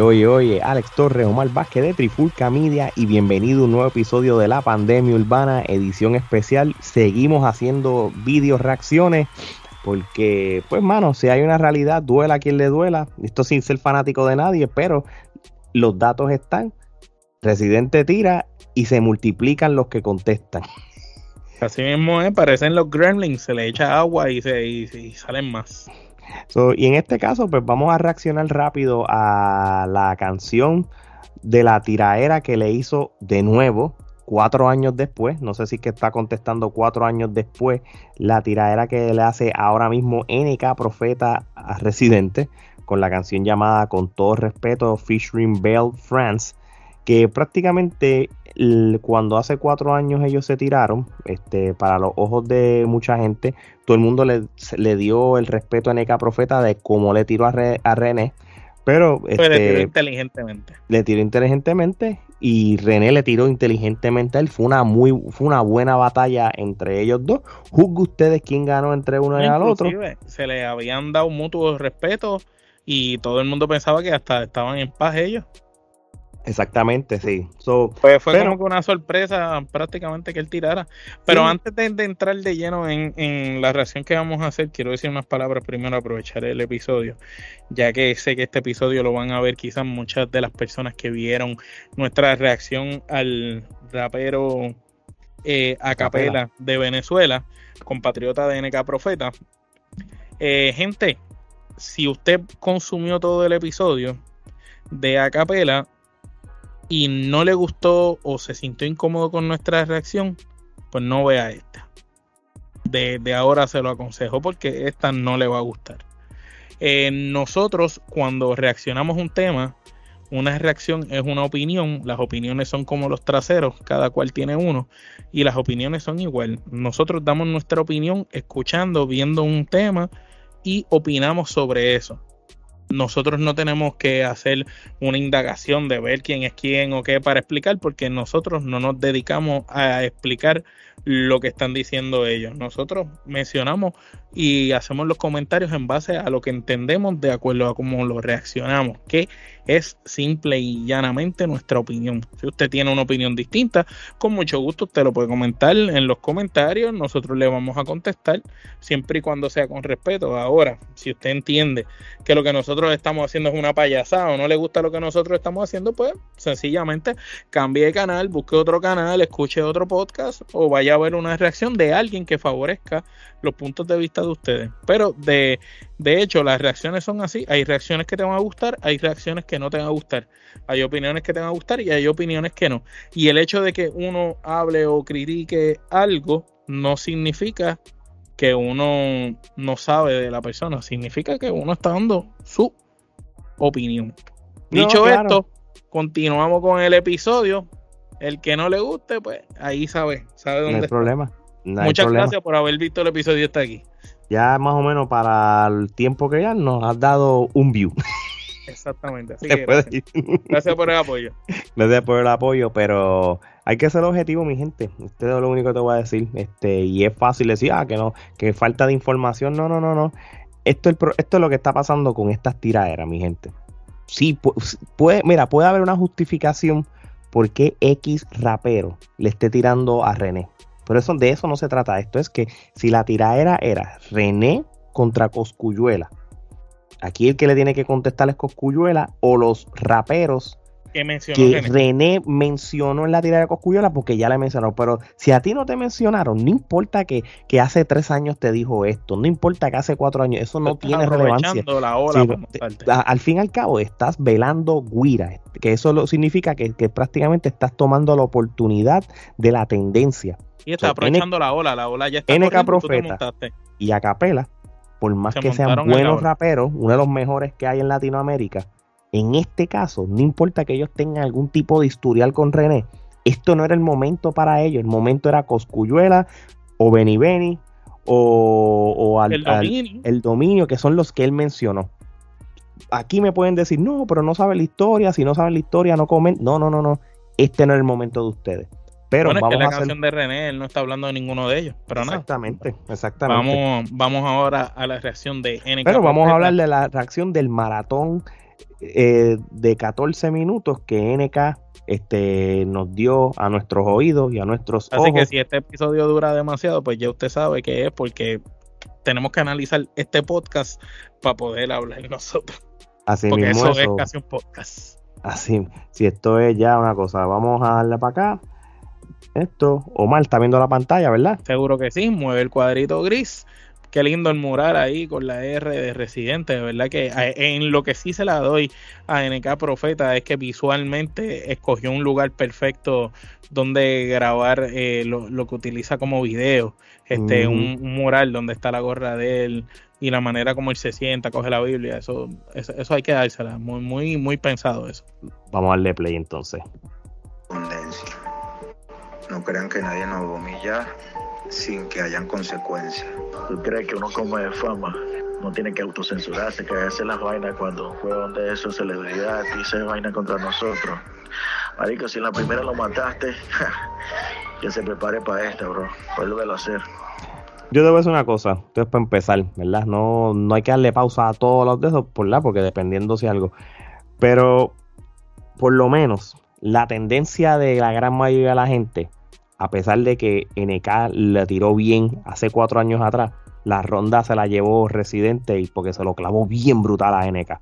Oye, oye, Alex Torres, Omar Vázquez de Trifulca Media y bienvenido a un nuevo episodio de La Pandemia Urbana, edición especial. Seguimos haciendo vídeos reacciones porque, pues, mano, si hay una realidad, duela quien le duela. Esto sin ser fanático de nadie, pero los datos están. Residente tira y se multiplican los que contestan. Así mismo parecen los gremlins, se le echa agua y, se, y salen más. So, y en este caso, pues vamos a reaccionar rápido a la canción de la tiraera que le hizo de nuevo cuatro años después. No sé si que está contestando cuatro años después la tiraera que le hace ahora mismo NK Profeta Residente con la canción llamada Con todo respeto Fishing Bell France. Que prácticamente cuando hace cuatro años ellos se tiraron, este, para los ojos de mucha gente, todo el mundo le, le dio el respeto a NK Profeta de cómo le tiró a, Re, a René. Pero Pues le tiró este, inteligentemente. le tiró inteligentemente y René le tiró inteligentemente a él. Fue una muy, fue una buena batalla entre ellos dos. Juzgue ustedes quién ganó entre uno y al otro. Se le habían dado mutuo respeto y todo el mundo pensaba que hasta estaban en paz ellos. Exactamente, sí. So, Pues fue Pero- como que una sorpresa prácticamente que él tirara. Pero Sí. antes de, de entrar de lleno en, en la reacción que vamos a hacer, quiero decir unas palabras primero, aprovechar el episodio, ya que sé que este episodio lo van a ver quizás muchas de las personas que vieron nuestra reacción al rapero eh, a capela de Venezuela, compatriota de NK Profeta. Eh, gente, si usted consumió todo el episodio de a capela, y no le gustó o se sintió incómodo con nuestra reacción, pues no vea esta. De, de ahora se lo aconsejo porque esta no le va a gustar. Eh, nosotros cuando reaccionamos un tema, una reacción es una opinión, las opiniones son como los traseros, cada cual tiene uno, y las opiniones son igual. Nosotros damos nuestra opinión escuchando, viendo un tema y opinamos sobre eso nosotros no tenemos que hacer una indagación de ver quién es quién o qué para explicar, porque nosotros no nos dedicamos a explicar lo que están diciendo ellos. Nosotros mencionamos y hacemos los comentarios en base a lo que entendemos de acuerdo a cómo lo reaccionamos, que es simple y llanamente nuestra opinión. Si usted tiene una opinión distinta, con mucho gusto usted lo puede comentar en los comentarios, nosotros le vamos a contestar siempre y cuando sea con respeto. Ahora, si usted entiende que lo que nosotros estamos haciendo es una payasada o no le gusta lo que nosotros estamos haciendo, pues sencillamente cambie de canal, busque otro canal, escuche otro podcast o vaya a ver una reacción de alguien que favorezca los puntos de vista de ustedes. Pero de, de hecho, las reacciones son así. Hay reacciones que te van a gustar, hay reacciones que no te van a gustar. Hay opiniones que te van a gustar y hay opiniones que no. Y el hecho de que uno hable o critique algo no significa que uno no sabe de la persona, significa que uno está dando su opinión. No, Dicho claro. esto, continuamos con el episodio. El que no le guste, pues ahí sabe, sabe No dónde hay está. problema. No hay Muchas problema. gracias por haber visto el episodio hasta aquí. Ya más o menos para el tiempo que ya nos has dado un view. Exactamente. Así que gracias, por el apoyo. Gracias por el apoyo, pero hay que ser objetivo, mi gente. Esto es lo único que te voy a decir. Este, y es fácil decir, ah, que no, que falta de información. No, no, no, no. Esto es, el esto es lo que está pasando con estas tiraderas, mi gente. Sí, pu- puede, mira, puede haber una justificación por qué X rapero le esté tirando a René. Pero eso, de eso no se trata. Esto es que si la tiradera era René contra Coscuyuela, aquí el que le tiene que contestar es Coscuyuela o los raperos Que mencionó que René. René mencionó en la tirada de Coscuyuela porque ya le mencionó. Pero si a ti no te mencionaron, no importa que, que hace tres años te dijo esto, no importa que hace cuatro años, eso no Estás tiene relevancia. aprovechando la ola Sí, para te- montarte. a- al fin y al cabo, estás velando guira, que eso lo significa que, que prácticamente estás tomando la oportunidad de la tendencia. Y está aprovechando la ola, la ola ya está NK Profeta. Y a capela, por más Se que sean la buenos raperos, uno de los mejores que hay en Latinoamérica, en este caso, no importa que ellos tengan algún tipo de historial con René, esto no era el momento para ellos, el momento era Coscuyuela o Benny Benny o, el, dominio. el dominio, que son los que él mencionó. Aquí me pueden decir, no, pero no saben la historia, si no saben la historia, no comen. No, no, no, no. Este no es el momento de ustedes. Pero vamos la canción de René, él no está hablando de ninguno de ellos, pero exactamente, Exactamente, Vamos, vamos ahora a la reacción de NK. Pero vamos a hablar de la reacción del maratón eh, de 14 minutos que NK este, nos dio a nuestros oídos y a nuestros ojos. Así que si este episodio dura demasiado, pues ya usted sabe que es porque tenemos que analizar este podcast para poder hablar nosotros. Así porque mismo eso, es casi un podcast. Así, si esto es ya una cosa, vamos a darle para acá esto. Omar está viendo la pantalla, ¿verdad? Seguro que sí, mueve el cuadrito gris. Qué lindo el mural ahí con la R de residente, de verdad que en lo que sí se la doy a NK Profeta es que visualmente escogió un lugar perfecto donde grabar eh, lo, que utiliza como video, este, un, mural donde está la gorra de él y la manera como él se sienta, coge la Biblia, eso, eso, eso hay que dársela, muy, muy, muy pensado eso. Vamos a darle play entonces. No crean que nadie nos va a humillar sin que hayan consecuencias. ¿Tú crees que uno como de fama no tiene que autocensurarse, que hacer las vainas cuando fue donde eso celebridad dice vaina contra nosotros? Marico, si en la primera lo mataste, que se prepare para esta, bro. Vuelve a hacer. Yo debo decir una cosa, esto es para empezar, ¿verdad? No, no hay que darle pausa a todos los de esos, ¿verdad? Porque dependiendo si algo. Pero, por lo menos, la tendencia de la gran mayoría de la gente a pesar de que NK le tiró bien hace cuatro años atrás, la ronda se la llevó Residente y porque se lo clavó bien brutal a NK.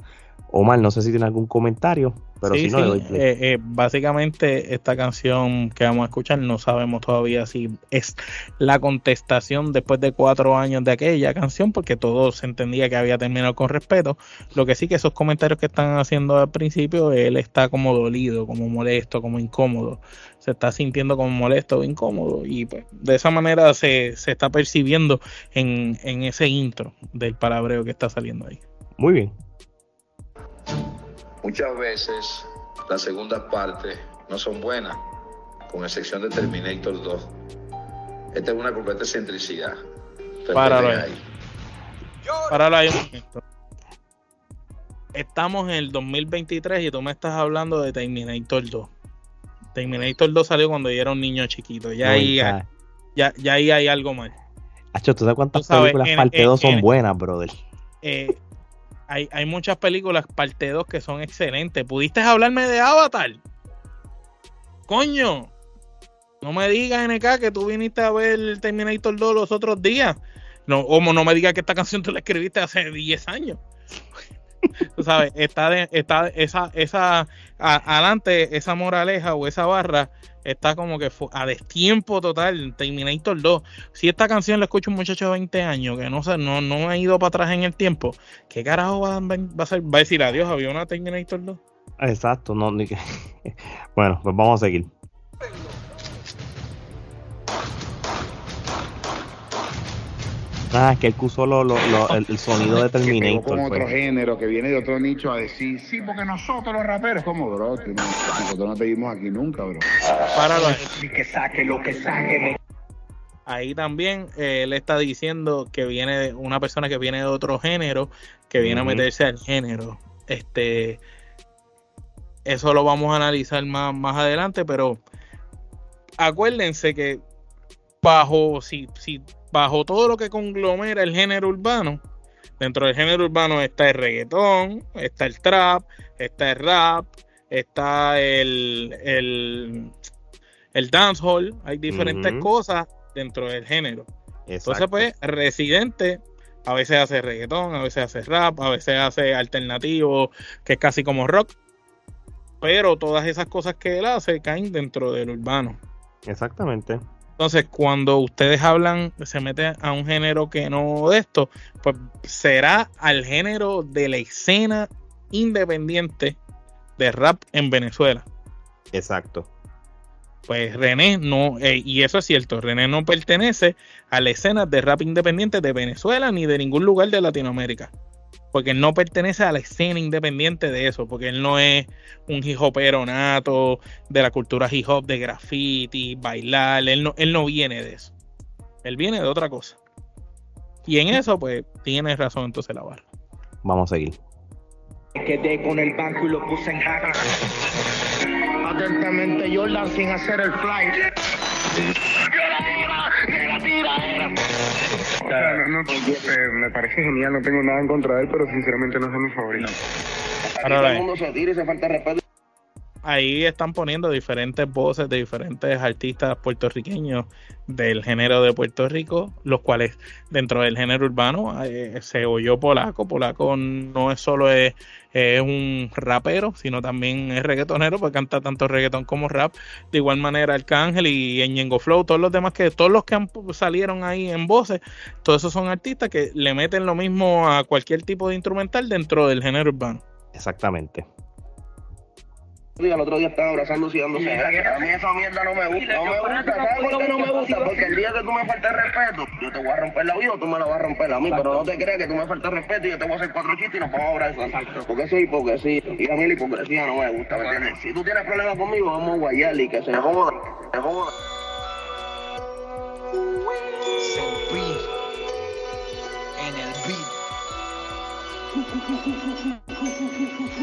Omar, no sé si tiene algún comentario, pero si no, eh, eh, básicamente, esta canción que vamos a escuchar no sabemos todavía si es la contestación después de cuatro años de aquella canción, porque todo se entendía que había terminado con respeto. Lo que sí que esos comentarios que están haciendo al principio, él está como dolido, como molesto, como incómodo. Se está sintiendo como molesto o incómodo, y pues, de esa manera se, se está percibiendo en, en ese intro del palabreo que está saliendo ahí. Muy bien. Muchas veces las segundas partes no son buenas, con excepción de Terminator 2. Esta es una completa excentricidad. Páralo ahí. Páralo ahí un momento. Estamos en el 2023 y tú me estás hablando de Terminator 2. Terminator 2 salió cuando yo era un niño chiquito. Ya, ahí, ya, ya ahí hay algo mal. Hacho, ¿tú sabes cuántas películas parte 2 son buenas, brother? Eh, hay, hay muchas películas parte 2 que son excelentes. ¿Pudiste hablarme de Avatar? Coño, no me digas, NK, que tú viniste a ver Terminator 2 los otros días. No, como no me digas que esta canción tú la escribiste hace 10 años. tú sabes, está, de, está esa, esa, adelante, esa moraleja o esa barra está como que a destiempo total. Terminator 2. Si esta canción la escucha un muchacho de 20 años que no, no, no ha ido para atrás en el tiempo, ¿qué carajo va, a, ser? va a decir adiós? ¿Había una Terminator 2? Exacto, no, bueno, pues vamos a seguir. Ah, es que él puso el, sonido de Terminator. como otro pues. género que viene de otro nicho a decir, sí, porque nosotros los raperos, como, bro, nosotros no te vimos aquí nunca, bro. Páralo ahí. que saque lo que saque. Ahí también eh, él está diciendo que viene de una persona que viene de otro género, que viene a meterse al género. Este, eso lo vamos a analizar más, más adelante, pero acuérdense que bajo, si, si bajo todo lo que conglomera el género urbano, dentro del género urbano está el reggaetón, está el trap, está el rap, está el, el, el dancehall, hay diferentes cosas dentro del género. Entonces, pues, Residente a veces hace reggaetón, a veces hace rap, a veces hace alternativo, que es casi como rock. Pero todas esas cosas que él hace caen dentro del urbano. Exactamente. Entonces, cuando ustedes hablan, se meten a un género que no de esto, pues será al género de la escena independiente de rap en Venezuela. Exacto. Pues René no, eh, y eso es cierto, René no pertenece a la escena de rap independiente de Venezuela ni de ningún lugar de Latinoamérica porque él no pertenece a la escena independiente de eso, porque él no es un hip hopero nato de la cultura hip hop, de graffiti, bailar, él no, él no viene de eso. Él viene de otra cosa. Y en eso, pues, tiene razón entonces la barra. Vamos a seguir. Quedé con el banco y lo puse en jaca. Atentamente Jordan sin hacer el fly. No, no, eh, me parece genial, no tengo nada en contra de él, pero sinceramente no es de mis favoritos. Ahora, Todo el mundo se tira y se falta respeto. Ahí están poniendo diferentes voces de diferentes artistas puertorriqueños del género de Puerto Rico, los cuales dentro del género urbano eh, se oyó Polaco. Polaco no es solo es, un rapero, sino también es reggaetonero, porque canta tanto reggaeton como rap. De igual manera Arcángel y Ñengo Flow, todos los demás que todos los que han, salieron ahí en voces, todos esos son artistas que le meten lo mismo a cualquier tipo de instrumental dentro del género urbano. Exactamente. El otro día estaba abrazándose y dándose. A mí esa mierda no me gusta. No me gusta. ¿Sabes por qué no me gusta? Porque el día que tú me faltes respeto, yo te voy a romper la vida o tú me la vas a romper a mí. Pero no te creas que tú me faltas respeto y yo te voy a hacer cuatro chistes y nos vamos a abrazar. Porque eso es hipocresía. Y a mí la hipocresía no me gusta, ¿me entiendes? Si tú tienes problemas conmigo, vamos a guayar y que se joda. Se joda.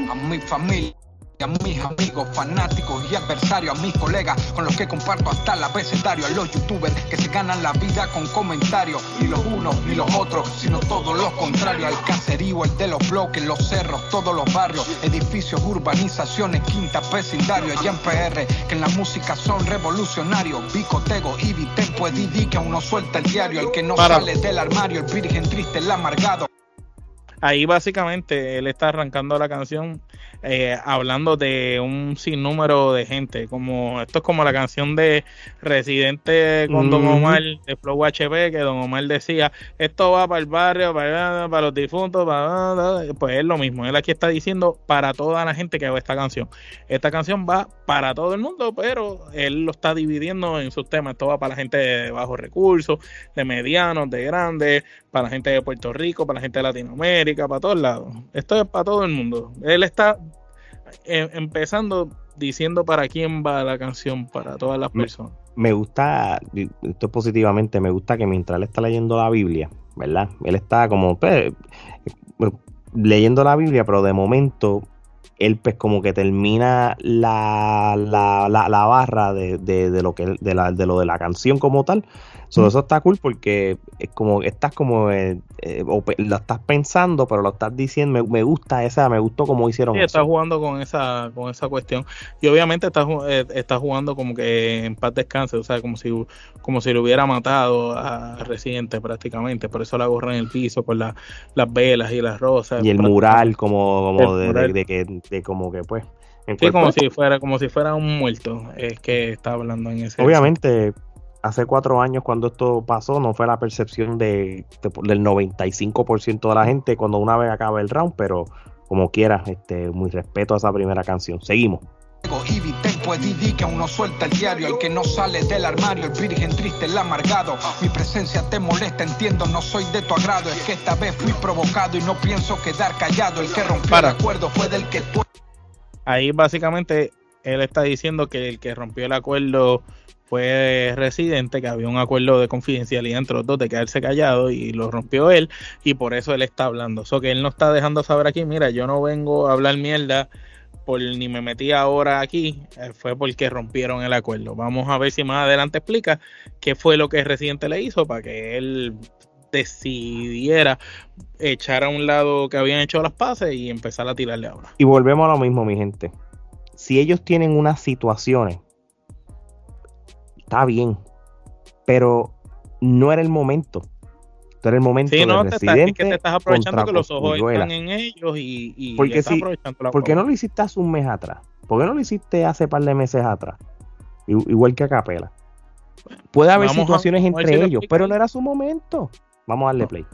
a mi familia. A mis amigos, fanáticos y adversarios, a mis colegas con los que comparto hasta el abecedario, a los youtubers que se ganan la vida con comentarios, ni los unos ni los otros, sino todo lo contrario, al caserío, el de los bloques, los cerros, todos los barrios, edificios, urbanizaciones, quintas, vecindarios, allá en PR, que en la música son revolucionarios, Bicotego, Ibi, Tempo, Didi, que aún no suelta el diario, el que no Para. sale del armario, el virgen triste, el amargado. Ahí básicamente él está arrancando la canción eh, hablando de un sinnúmero de gente, como esto es como la canción de Residente con Don. Omar de Flow HP, que Don Omar decía, esto va para el barrio, para, para los difuntos, para... pues es lo mismo, él aquí está diciendo para toda la gente que ve esta canción. Esta canción va para todo el mundo, pero él lo está dividiendo en sus temas, esto va para la gente de bajos recursos, de medianos, de grandes, para la gente de Puerto Rico, para la gente de Latinoamérica, para todos lados. Esto es para todo el mundo. Él está eh, empezando diciendo para quién va la canción, para todas las personas. Me gusta, esto positivamente, me gusta que mientras él está leyendo la Biblia, ¿verdad? Él está como pues, leyendo la Biblia, pero de momento él pues como que termina la, la, la, la barra de, de, de lo que de, la, de lo de la canción como tal. So, Eso está cool porque es como estás como eh, eh, lo estás pensando, pero lo estás diciendo. Me, me gusta esa, me gustó como hicieron Sí, eso. está jugando con esa, con esa cuestión. Y obviamente está, ju- eh, está jugando como que en paz descanse, o sea, como si, como si lo hubiera matado a Residente prácticamente. Por eso la gorra en el piso, con la- las velas y las rosas. y el mural como, como El de, de- mural. de que de como que pues Sí, como si fuera, como si fuera un muerto. Es que está hablando en ese. obviamente hace cuatro años cuando esto pasó no fue la percepción de, de- del 95% de la gente cuando una vez acaba el round pero como quiera este muy respeto a esa primera canción seguimos que suelta el diario, el que no sale del armario, el virgen triste, el amargado. Mi presencia te molesta, entiendo, no soy de tu agrado. Es que esta vez fui provocado y no pienso quedar callado. El que rompió Para. el acuerdo fue del que tú. Ahí básicamente él está diciendo que el que rompió el acuerdo fue Residente, que había un acuerdo de confidencialidad entre los dos de quedarse callado y lo rompió él y por eso él está hablando. Eso que él no está dejando saber aquí, mira, yo no vengo a hablar mierda por ni me metí ahora aquí, eh, fue porque rompieron el acuerdo. Vamos a ver si más adelante explica qué fue lo que Residente le hizo para que él decidiera echar a un lado que habían hecho las paces y empezar a tirarle ahora. y volvemos a lo mismo mi gente si ellos tienen unas situaciones está bien pero no era el momento Este era el momento Sí, de no, te estás, que te estás aprovechando que los ojos están en ellos y, y Porque estás si- aprovechando la ¿Por qué no lo hiciste hace un mes atrás? ¿Por qué no lo hiciste hace par de meses atrás? Igual que a Capela. Puede haber Vamos situaciones a entre si ellos, pero no era su momento. Vamos a darle play.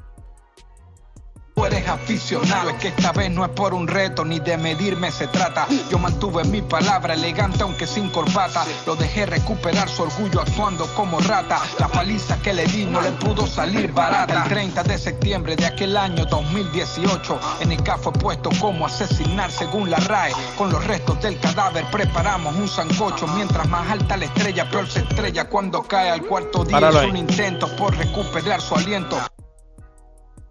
Eres aficionado. Es que esta vez no es por un reto ni de medirme se trata. Yo mantuve mi palabra elegante aunque sin corbata. Lo dejé recuperar su orgullo actuando como rata. La paliza que le di no le pudo salir barata. El 30 de septiembre de aquel año 2018, en el fue puesto como asesinar según la RAE. Con los restos del cadáver preparamos un sancocho. Mientras más alta la estrella, peor se estrella cuando cae al cuarto día. Es un intento por recuperar su aliento.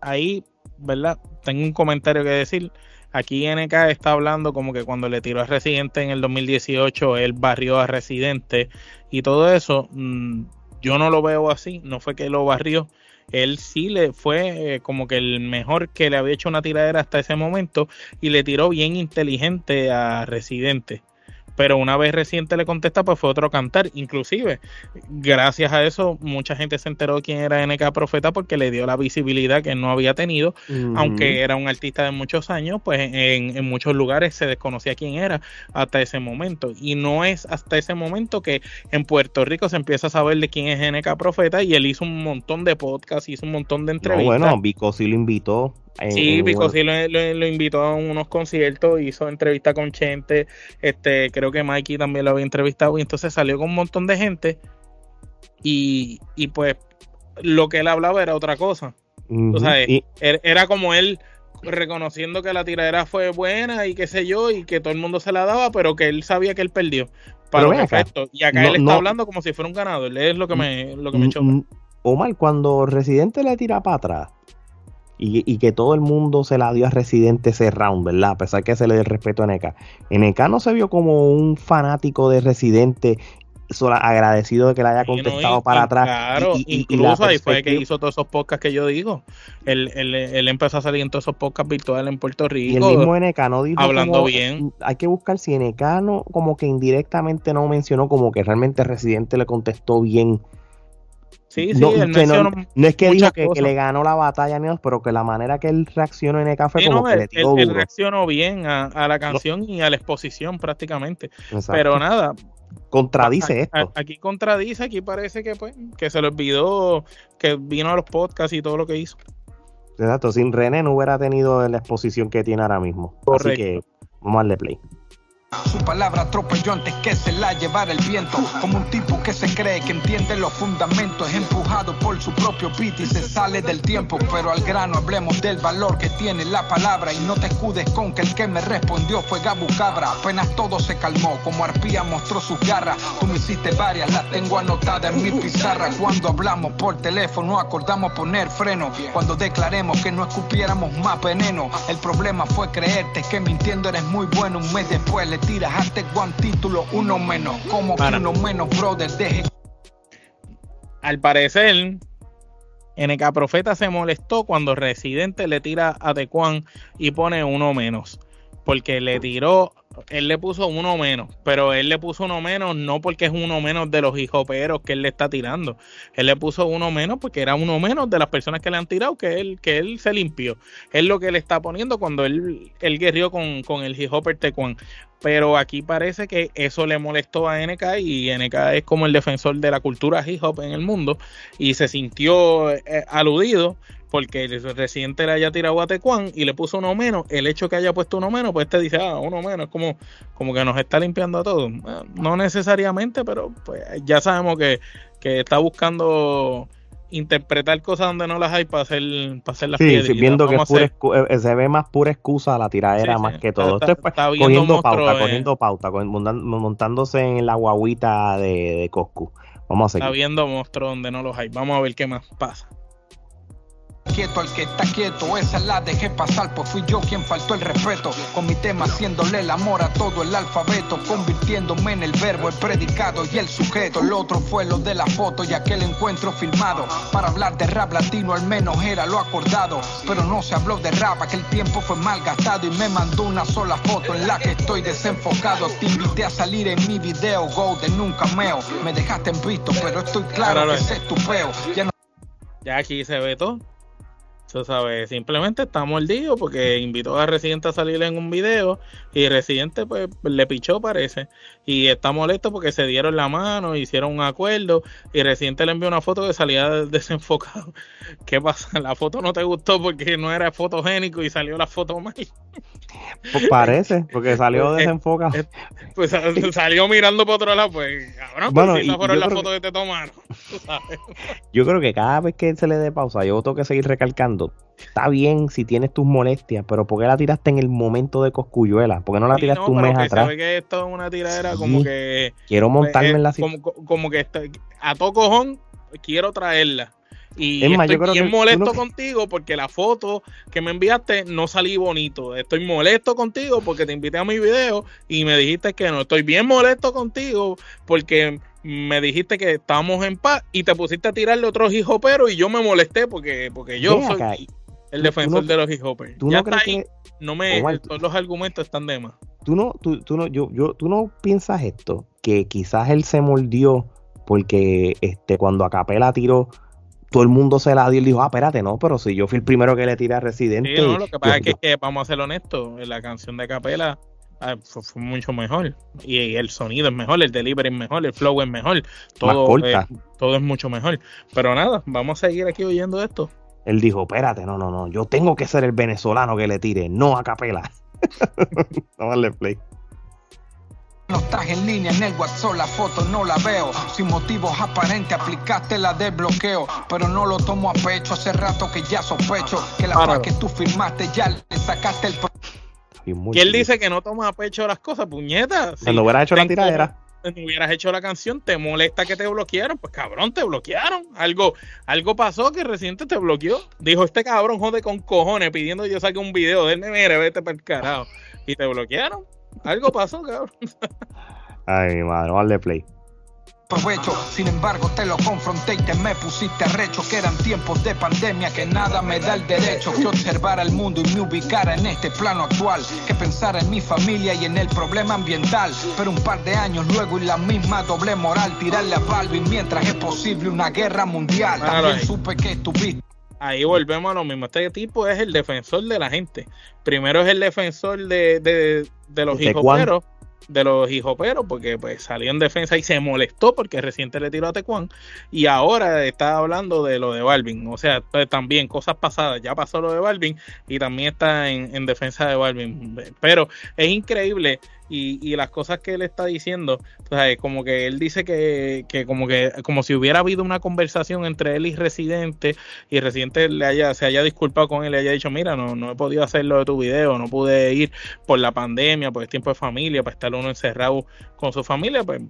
Ahí, ¿verdad? Tengo un comentario que decir. Aquí NK está hablando como que cuando le tiró a Residente en el 2018, él barrió a Residente y todo eso. Mm, yo no lo veo así, no fue que lo barrió. Él sí le fue eh, como que el mejor que le había hecho una tiradera hasta ese momento y le tiró bien inteligente a Residente pero una vez reciente le contesta, pues fue otro cantar. Inclusive, gracias a eso, mucha gente se enteró de quién era NK Profeta porque le dio la visibilidad que no había tenido, aunque era un artista de muchos años, pues en, en, muchos lugares se desconocía quién era hasta ese momento. Y no es hasta ese momento que en Puerto Rico se empieza a saber de quién es NK Profeta y él hizo un montón de podcasts, hizo un montón de entrevistas. No, bueno, Vico sí lo invitó sí, Pico sí lo, invitó a unos conciertos, hizo entrevista con Chente, este, creo que Mikey también lo había entrevistado, y entonces salió con un montón de gente, y, y pues lo que él hablaba era otra cosa. Er, era como él reconociendo que la tiradera fue buena y qué sé yo, y que todo el mundo se la daba, pero que él sabía que él perdió. Para los efectos. Y acá él está hablando como si fuera un ganador. Es lo que me, lo que me choca. Omar, cuando Residente le tira para atrás, y, que todo el mundo se la dio a Residente ese round, ¿verdad? A pesar que se le dé el respeto a NK. NK no se vio como un fanático de Residente agradecido de que le haya contestado para atrás. Claro, incluso ahí fue que hizo todos esos podcasts que yo digo. Él, él, empezó a salir en todos esos podcasts virtuales en Puerto Rico. Y el mismo NK no dijo. Hablando bien. Hay que buscar si NK no, como que indirectamente no mencionó, como que realmente Residente le contestó bien Sí, sí, no, no, es que dijo que, le ganó la batalla, pero que la manera que él reaccionó en el café como que le tiró él, reaccionó bien a, la canción y a la exposición prácticamente. Pero nada. Contradice esto. aquí contradice, aquí parece que pues que se le olvidó que vino a los podcasts y todo lo que hizo. Exacto, sin René no hubiera tenido la exposición que tiene ahora mismo. Así que vamos a darle play. Su palabra atropelló antes que se la llevara el viento. Como un tipo que se cree que entiende los fundamentos, es empujado por su propio beat y se sale del tiempo. Pero al grano hablemos del valor que tiene la palabra y no te escudes con que el que me respondió fue Gabu Cabra. Apenas todo se calmó, como Arpía mostró sus garras. Tú me hiciste varias, las tengo anotadas en mi pizarra. Cuando hablamos por teléfono, acordamos poner freno. Cuando declaremos que no escupiéramos más veneno, el problema fue creerte que mintiendo eres muy bueno. Un mes después le título, uno menos. Como que uno menos, brother, deje. Al parecer, NK Profeta se molestó cuando Residente le tira a Tecuan y pone uno menos. Porque le tiró él le puso uno menos, pero él le puso uno menos no porque es uno menos de los hijoperos que él le está tirando. Él le puso uno menos porque era uno menos de las personas que le han tirado que él, que él se limpió. Es lo que le está poniendo cuando él, él guerrió con, con el hijoper Tecuan. Pero aquí parece que eso le molestó a NK y NK es como el defensor de la cultura hip hop en el mundo y se sintió eh, aludido porque el residente le haya tirado a Tecuan y le puso uno menos, el hecho que haya puesto uno menos, pues te dice, ah, uno menos, es como, como que nos está limpiando a todos. Eh, no necesariamente, pero pues ya sabemos que, que está buscando interpretar cosas donde no las hay para hacer, para hacer las sí, sí, viendo que eh, se ve más pura excusa la tiradera más que todo. Esto es pues, cogiendo pauta, cogiendo pauta, montándose en la guaguita de, de Coscu. Vamos a seguir. Está viendo monstruos donde no los hay. Vamos a ver qué más pasa. Quieto al que está quieto, esa la dejé pasar, pues fui yo quien faltó el respeto. Con mi tema haciéndole el amor a todo el alfabeto, convirtiéndome en el verbo, el predicado y el sujeto. El otro fue lo de la foto y aquel encuentro filmado. Para hablar de rap latino al menos era lo acordado. Pero no se habló de rap, aquel tiempo fue mal gastado y me mandó una sola foto en la que estoy desenfocado. Te invité a salir en mi video, go de nunca meo. Me dejaste en visto, pero estoy claro que es tu Ya, ya aquí se ve todo Tú sabes, simplemente está mordido porque invitó a Residente a salir en un video y Residente pues le pichó parece y está molesto porque se dieron la mano, hicieron un acuerdo y Residente le envió una foto que salía desenfocado. ¿Qué pasa? La foto no te gustó porque no era fotogénico y salió la foto mal. Pues parece, porque salió desenfocado. Pues salió mirando por otro lado, pues cabrón, Bueno, pues, si fueron las fotos que te tomaron. tú. Yo creo que cada vez que se le dé pausa, yo tengo que seguir recalcando. Está bien si tienes tus molestias, pero ¿por qué la tiraste en el momento de Coscuyuela? ¿Por qué no la Sí, tiraste no, un mes que atrás? sabe que esto es una tiradera Sí. como que Quiero montarme eh, en la como, como que está- a todo cojón quiero traerla. Y Es más, yo estoy creo bien molesto contigo porque la foto que me enviaste no salí bonito. Estoy molesto contigo porque te invité a mi video y me dijiste que no. Estoy bien molesto contigo porque me dijiste que estábamos en paz y te pusiste a tirarle otros hijoperos y yo me molesté porque, porque yo soy el defensor no- de los hijoperos. ¿Tú Ya no está crees ahí, que no me, Omar, todos los argumentos están de más. tú no, tú, tú no, yo, yo, tú no piensas esto? Que quizás él se mordió porque este, cuando Acapela tiró, todo el mundo se la dio y él dijo, ah, espérate, no, pero si yo fui el primero que le tiré a Residente. Sí, no, lo que pasa es que, que, vamos a ser honestos, la canción de Capela ah, fue, fue mucho mejor. Y, y el sonido es mejor, el delivery es mejor, el flow es mejor, todo, eh, todo es mucho mejor. Pero nada, vamos a seguir aquí oyendo esto. Él dijo, espérate, no, no, no, yo tengo que ser el venezolano que le tire, no a Capela. Vamos a darle play. Los traje en línea en el WhatsApp, la foto no la veo. Sin motivos aparentes aplicaste la de bloqueo. Pero no lo tomo a pecho, hace rato que ya sospecho que la paz que tú firmaste ya le sacaste el... Y él dice que no toma a pecho las cosas, puñetas. Si Cuando hubiera hecho la tiradera. Si hubieras hecho la canción, te molesta que te bloquearon, pues cabrón, te bloquearon. Algo, algo pasó que reciente te bloqueó. Dijo este cabrón jode con cojones pidiendo que yo saque un video de él, mire, vete para el carajo. Y te bloquearon. Algo pasó, cabrón. Ay, mi madre, darle play. provecho. Sin embargo, te lo confronté y te me pusiste recho. Que eran tiempos de pandemia que nada me da el derecho. Que observara el mundo y me ubicara en este plano actual. Que pensara en mi familia y en el problema ambiental. Pero un par de años luego y la misma doble moral. Tirarle a Balvin mientras es posible una guerra mundial. También supe que estuviste. Ahí volvemos a lo mismo. Este tipo es el defensor de la gente. Primero es el defensor de, de, de los ¿De hijoperos. De los hijoperos, porque pues salió en defensa y se molestó porque reciente le tiró a Tecuán. Y ahora está hablando de lo de Balvin. O sea, pues, también cosas pasadas. Ya pasó lo de Balvin y también está en, en defensa de Balvin. Pero es increíble y, y las cosas que él está diciendo, sea, como que él dice que, que como que como si hubiera habido una conversación entre él y Residente y Residente le haya, se haya disculpado con él, le haya dicho, mira, no, no he podido hacer lo de tu video, no pude ir por la pandemia, por el tiempo de familia, para estar uno encerrado con su familia, pues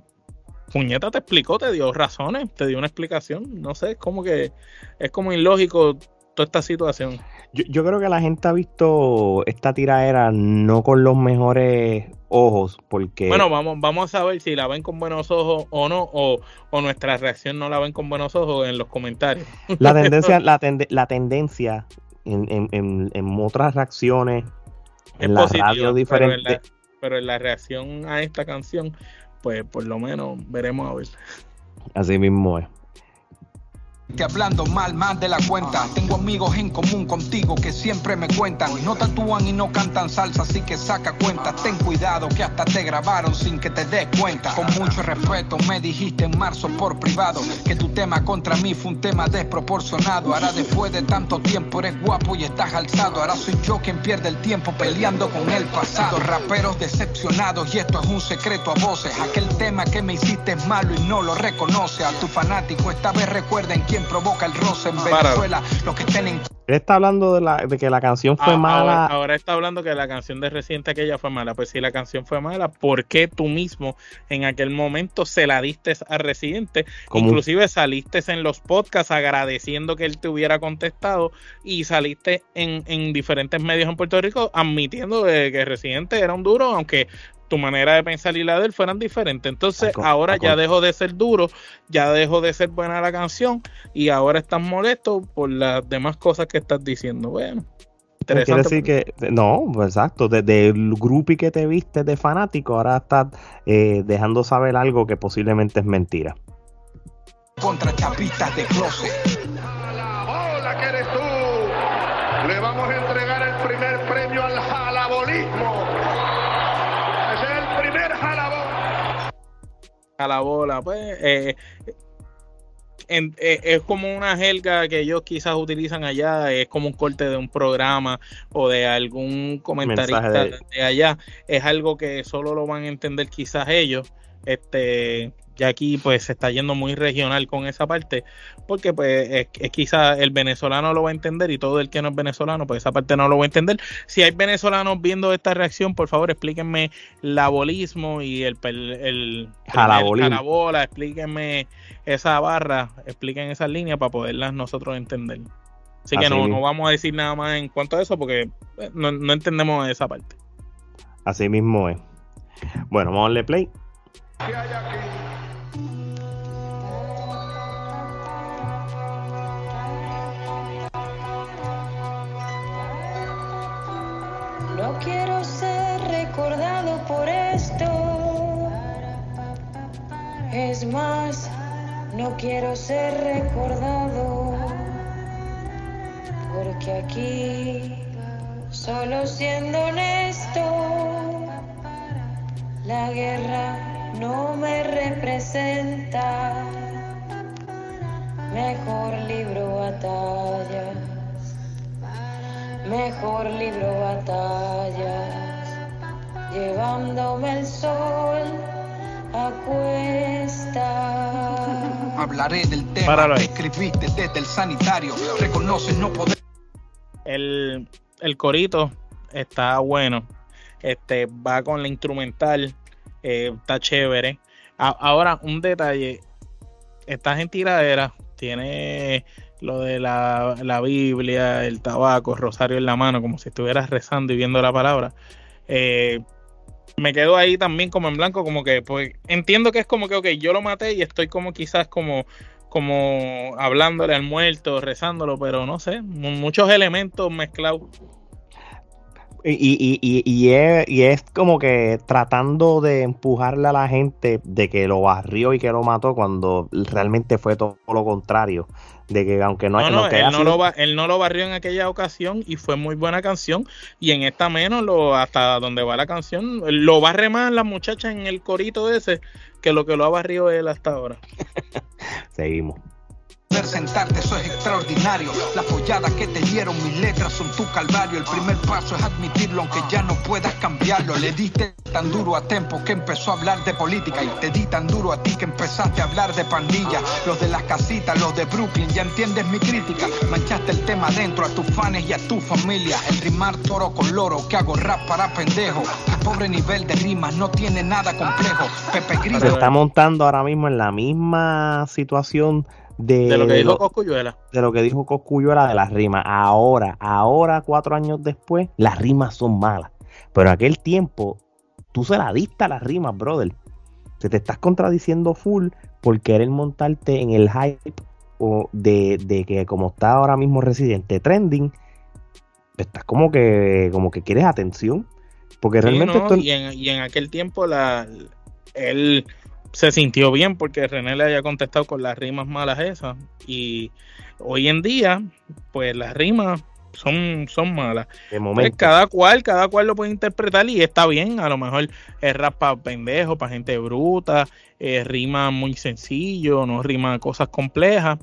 Puñeta te explicó, te dio razones, te dio una explicación, no sé, es como que es como ilógico toda esta situación. Yo, yo creo que la gente ha visto esta tiradera no con los mejores ojos, porque Bueno, vamos, vamos a ver si la ven con buenos ojos o no, o, o nuestra reacción no la ven con buenos ojos en los comentarios. la tendencia, la, tende- la tendencia en, en- en- en otras reacciones, Es en la positiva, radio pero en diferente, la- pero en la reacción a esta canción, pues por lo menos veremos a ver. así mismo es. Que hablando mal, más de la cuenta. Tengo amigos en común contigo que siempre me cuentan. No tatúan y no cantan salsa, así que saca cuenta. Ten cuidado que hasta te grabaron sin que te des cuenta. Con mucho respeto me dijiste en marzo por privado que tu tema contra mí fue un tema desproporcionado. Ahora después de tanto tiempo eres guapo y estás alzado. Ahora soy yo quien pierde el tiempo peleando con el pasado. Raperos decepcionados y esto es un secreto a voces. Aquel tema que me hiciste es malo y no lo reconoce. A tu fanático esta vez recuerden quién provoca el roce en. Venezuela. Los que estén en Él está hablando de, la, de que la canción fue Ah, mala. Ahora, ahora está hablando que la canción de reciente aquella fue mala. Pues si la canción fue mala, ¿por qué tú mismo en aquel momento se la diste a Residente? Como un- Inclusive saliste en los podcasts agradeciendo que él te hubiera contestado y saliste en, en diferentes medios en Puerto Rico admitiendo de que Residente era un duro, aunque tu manera de pensar y la de él fueran diferentes. Entonces ahora ya dejó de ser duro, ya dejó de ser buena la canción y ahora estás molesto por las demás cosas que estás diciendo. Bueno. Quiere Interesante. decir que, no, pues exacto, desde el grupo que te viste de fanático, ahora estás eh, dejando saber algo que posiblemente es mentira. contra chapistas de closet. Hola, que eres tú. A la bola, pues. eh, en- eh, es como una jerga que ellos quizás utilizan allá, es como un corte de un programa o de algún comentarista de... de- allá. Es algo que solo lo van a entender quizás ellos. Este, ya aquí pues se está yendo muy regional con esa parte, porque pues es, es quizás el venezolano lo va a entender y todo el que no es venezolano, pues esa parte no lo va a entender. Si hay venezolanos viendo esta reacción, por favor explíquenme la bolismo y el, el primer jalabola, explíquenme esa barra, expliquen esas líneas para poderlas nosotros entender. Así que no, no vamos a decir nada más en cuanto a eso porque eh, no, no entendemos esa parte. Así mismo es. Bueno, vamos a darle play. ¿Qué hay aquí? Es más, no quiero ser recordado. Porque aquí, solo siendo honesto, la guerra no me representa. Mejor libro batallas. Mejor libro batallas, llevándome el sol. Hablaré del tema Páralo que escribiste desde el sanitario. Reconoces no poder. El, el corito está bueno. Este va con la instrumental. eh, está chévere. A- ahora, un detalle. Estás en tiradera. Tiene lo de la, la Biblia, el tabaco, rosario en la mano, como si estuvieras rezando y viendo la palabra. Eh, me quedo ahí también como en blanco, como que, pues, entiendo que es como que, ok, yo lo maté y estoy como quizás como, como hablándole al muerto, rezándolo, pero no sé, mu- muchos elementos mezclados. Y, y, y, y, es, y es como que tratando de empujarle a la gente de que lo barrió y que lo mató cuando realmente fue todo lo contrario. De que aunque no, No, no, él no, sido- lo, él no lo barrió en aquella ocasión y fue muy buena canción. Y en esta menos, lo, hasta donde va la canción, lo barre más la muchacha en el corito ese que lo que lo ha barrido él hasta ahora. Seguimos. Sentarte, eso es extraordinario. La follada que te dieron mis letras son tu calvario. El primer paso es admitirlo, aunque ya no puedas cambiarlo. Le diste tan duro a Tempo que empezó a hablar de política. Y te di tan duro a ti que empezaste a hablar de pandilla. Los de las casitas, los de Brooklyn, ya entiendes mi crítica. Manchaste el tema dentro a tus fans y a tu familia. El rimar toro con loro, que hago rap para pendejo. Que pobre nivel de rimas no tiene nada complejo. Pepe Se Grillo. está montando ahora mismo en la misma situación de, De lo que de dijo lo- Coscuyuela. de lo que dijo Coscuyuela de las rimas. Ahora, ahora, cuatro años después, las rimas son malas. Pero en aquel tiempo, tú se la diste a las rimas, brother. Te, te estás contradiciendo full por querer montarte en el hype o de, de que como está ahora mismo Residente trending, estás como que, como que quieres atención. Porque Sí, realmente ¿no? esto- y, en, y en aquel tiempo la, él se sintió bien porque René le haya contestado con las rimas malas esas. Y hoy en día, pues las rimas son, son malas. de Pues cada cual, cada cual lo puede interpretar y está bien. A lo mejor es rap para pendejo, para gente bruta, eh, rima muy sencillo, no rima cosas complejas.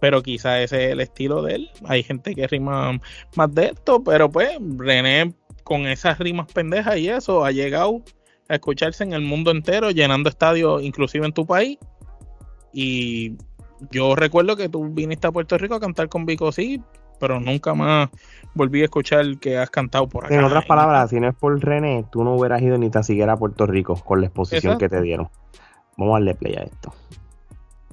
Pero quizá ese es el estilo de él. Hay gente que rima más de esto, pero pues René con esas rimas pendejas y eso ha llegado a escucharse en el mundo entero, llenando estadios, inclusive en tu país. Y yo recuerdo que tú viniste a Puerto Rico a cantar con Vico sí, pero nunca más volví a escuchar que has cantado por acá. En otras palabras, si no es por René, tú no hubieras ido ni tan siquiera a Puerto Rico con la exposición Exacto. que te dieron. Vamos a darle play a esto.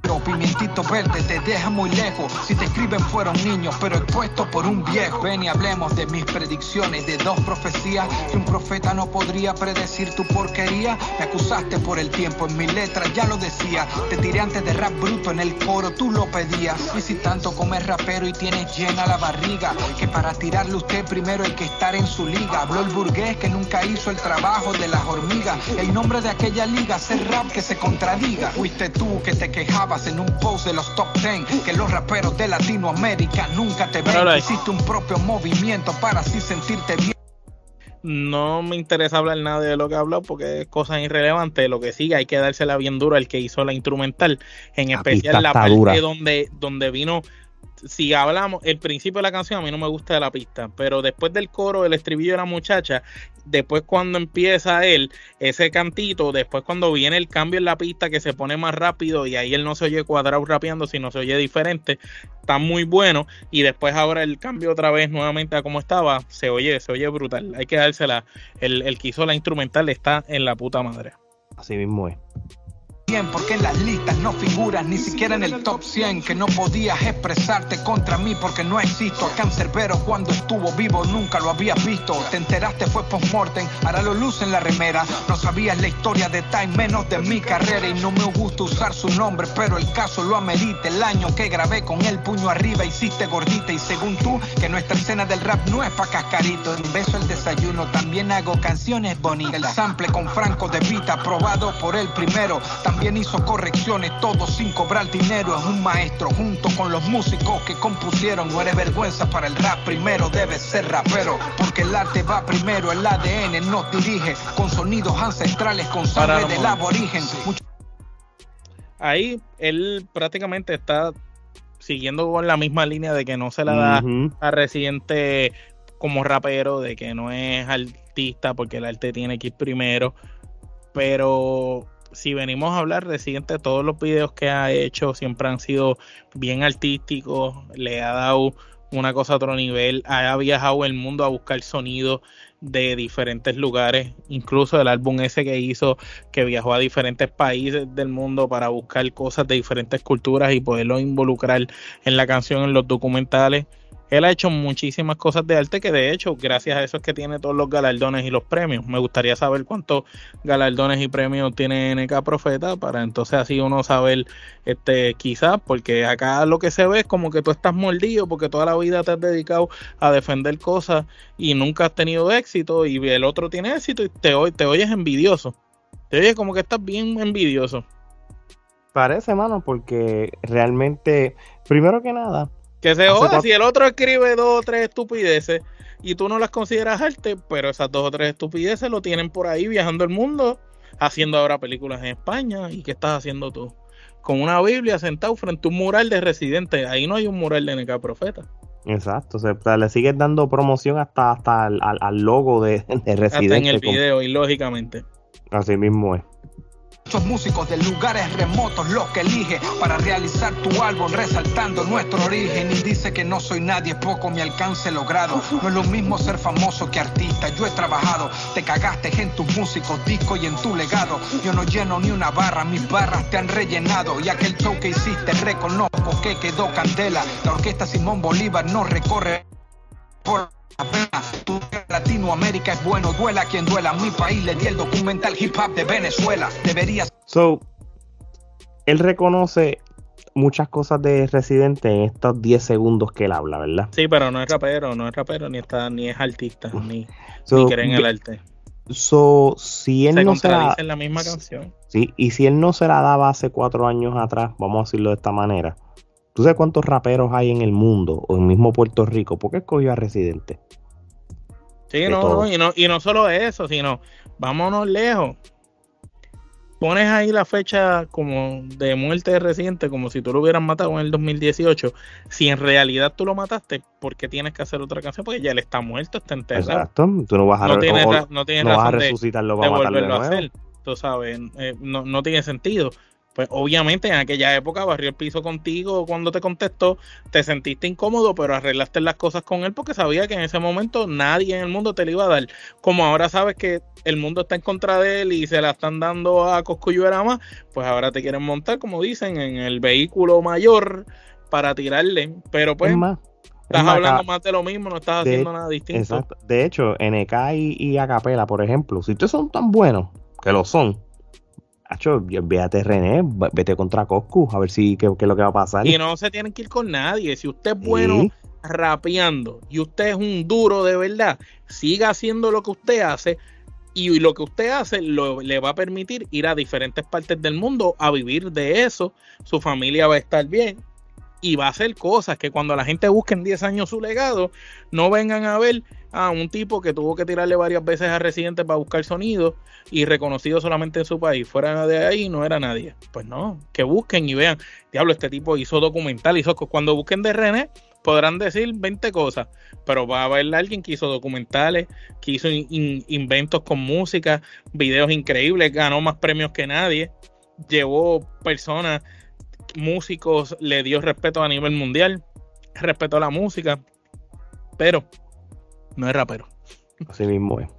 Pimientito verde te deja muy lejos. Si te escriben fueron niños, pero expuestos por un viejo. Ven y hablemos de mis predicciones, de dos profecías que un profeta no podría predecir tu porquería. Me acusaste por el tiempo, en mi letra ya lo decía. Te tiré antes de rap bruto en el coro, tú lo pedías. Y si tanto comes rapero y tienes llena la barriga, que para tirarle usted primero hay que estar en su liga. Habló el burgués que nunca hizo el trabajo de las hormigas. El nombre de aquella liga, ser rap que se contradiga. Fuiste tú que te quejabas estabas en un post de los top 10 que los raperos de Latinoamérica nunca te ven. Hiciste un propio movimiento para así sentirte bien. No me interesa hablar nada de lo que ha hablado porque es cosa irrelevante. Lo que sí, hay que dársela bien dura al que hizo la instrumental, en especial la parte donde, donde vino si hablamos, el principio de la canción a mí no me gusta de la pista, pero después del coro, el estribillo de la muchacha, después cuando empieza él, ese cantito, después cuando viene el cambio en la pista que se pone más rápido y ahí él no se oye cuadrado rapeando, sino se oye diferente, está muy bueno. Y después ahora el cambio otra vez nuevamente a como estaba, se oye, se oye brutal. Hay que dársela, el, el que hizo la instrumental está en la puta madre. Así mismo es bien porque en las listas no figuras ni siquiera en el top 100 que no podías expresarte contra mí porque no existo. Cáncer pero cuando estuvo vivo nunca lo habías visto. Te enteraste fue post-mortem ahora lo luce en la remera. No sabías la historia de Time menos de mi carrera y no me gusta usar su nombre pero el caso lo amerita. El año que grabé con el puño arriba hiciste gordita y según tú que nuestra escena del rap no es pa' cascarito. En beso el desayuno también hago canciones bonitas. El sample con Franco de Vita aprobado por el primero hizo correcciones, todo sin cobrar dinero. Es un maestro junto con los músicos que compusieron. No eres vergüenza para el rap, primero debes ser rapero. Porque el arte va primero, el ADN nos dirige. Con sonidos ancestrales, con sangre del aborigen. Ahí él prácticamente está siguiendo con la misma línea de que no se la da a Residente como rapero, de que no es artista porque el arte tiene que ir primero. Pero si venimos a hablar reciente, todos los videos que ha hecho siempre han sido bien artísticos, le ha dado una cosa a otro nivel, ha viajado el mundo a buscar sonido de diferentes lugares, incluso el álbum ese que hizo, que viajó a diferentes países del mundo para buscar cosas de diferentes culturas y poderlo involucrar en la canción, en los documentales él ha hecho muchísimas cosas de arte que de hecho, gracias a eso es que tiene todos los galardones y los premios. Me gustaría saber cuántos galardones y premios tiene NK Profeta para entonces así uno saber, este, quizás, porque acá lo que se ve es como que tú estás mordido porque toda la vida te has dedicado a defender cosas y nunca has tenido éxito y el otro tiene éxito y te, te oyes envidioso. Te oyes como que estás bien envidioso. Parece, mano, porque realmente, primero que nada, que se joda si el otro escribe dos o tres estupideces y tú no las consideras arte, pero esas dos o tres estupideces lo tienen por ahí viajando el mundo, haciendo ahora películas en España. ¿Y qué estás haciendo tú? Con una Biblia sentado frente a un mural de residente. Ahí no hay un mural de NK Profeta. Exacto, o sea, le sigues dando promoción hasta, hasta al, logo de, de residente. Hasta en el video, y lógicamente. Así mismo es. Muchos músicos de lugares remotos los que elige para realizar tu álbum resaltando nuestro origen y dice que no soy nadie, poco mi alcance logrado. No es lo mismo ser famoso que artista, yo he trabajado, te cagaste en tus músicos, discos y en tu legado. Yo no lleno ni una barra, mis barras te han rellenado y aquel show que hiciste reconozco que quedó candela. La orquesta Simón Bolívar no recorre por tu Latinoamérica es bueno, duela quien duela. Mi país le di el documental hip hop de Venezuela. Deberías. So, él reconoce muchas cosas de Residente en estos 10 segundos que él habla, ¿verdad? Sí, pero no es rapero, no es rapero, ni está, ni es artista, ni, ni cree en el arte. So, si él no se la, en la misma canción. Sí, y si él no se la daba hace cuatro años atrás, vamos a decirlo de esta manera, ¿Tú sabes cuántos raperos hay en el mundo o en mismo Puerto Rico? ¿Por qué escogió a Residente? Sí, no, y no, y no solo eso, sino vámonos lejos. Pones ahí la fecha como de muerte de Residente, como si tú lo hubieras matado en el 2018. Si en realidad tú lo mataste, ¿por qué tienes que hacer otra canción? Porque ya él está muerto, está enterrado. Exacto, tú no vas a, no tienes, no tienes razón a resucitarlo para a hacer. Tú sabes, eh, no, no tiene sentido pues obviamente en aquella época barrió el piso contigo cuando te contestó, te sentiste incómodo, pero arreglaste las cosas con él porque sabía que en ese momento nadie en el mundo te lo iba a dar. Como ahora sabes que el mundo está en contra de él y se la están dando a más, pues ahora te quieren montar, como dicen, en el vehículo mayor para tirarle. Pero pues... Estás hablando más de lo mismo, no estás haciendo nada distinto. Exacto. De hecho, NK y, y Acapela, por ejemplo, si ustedes son tan buenos, que lo son, Hacho, véate René, vete contra Coscu, a ver si qué, es lo que va a pasar. Y no se tienen que ir con nadie. Si usted es bueno rapeando y usted es un duro de verdad, siga haciendo lo que usted hace, y lo que usted hace lo, le va a permitir ir a diferentes partes del mundo a vivir de eso, su familia va a estar bien y va a hacer cosas que cuando la gente busque en 10 años su legado, no vengan a ver a un tipo que tuvo que tirarle varias veces a Residente para buscar sonido y reconocido solamente en su país. Fuera de ahí no era nadie. Pues no, que busquen y vean, diablo, este tipo hizo documental, hizo cuando busquen de René podrán decir 20 cosas, pero va a haber alguien que hizo documentales, que hizo inventos con música, videos increíbles, ganó más premios que nadie, llevó personas músicos, le dio respeto a nivel mundial, respeto a la música, pero no es rapero. Así mismo es.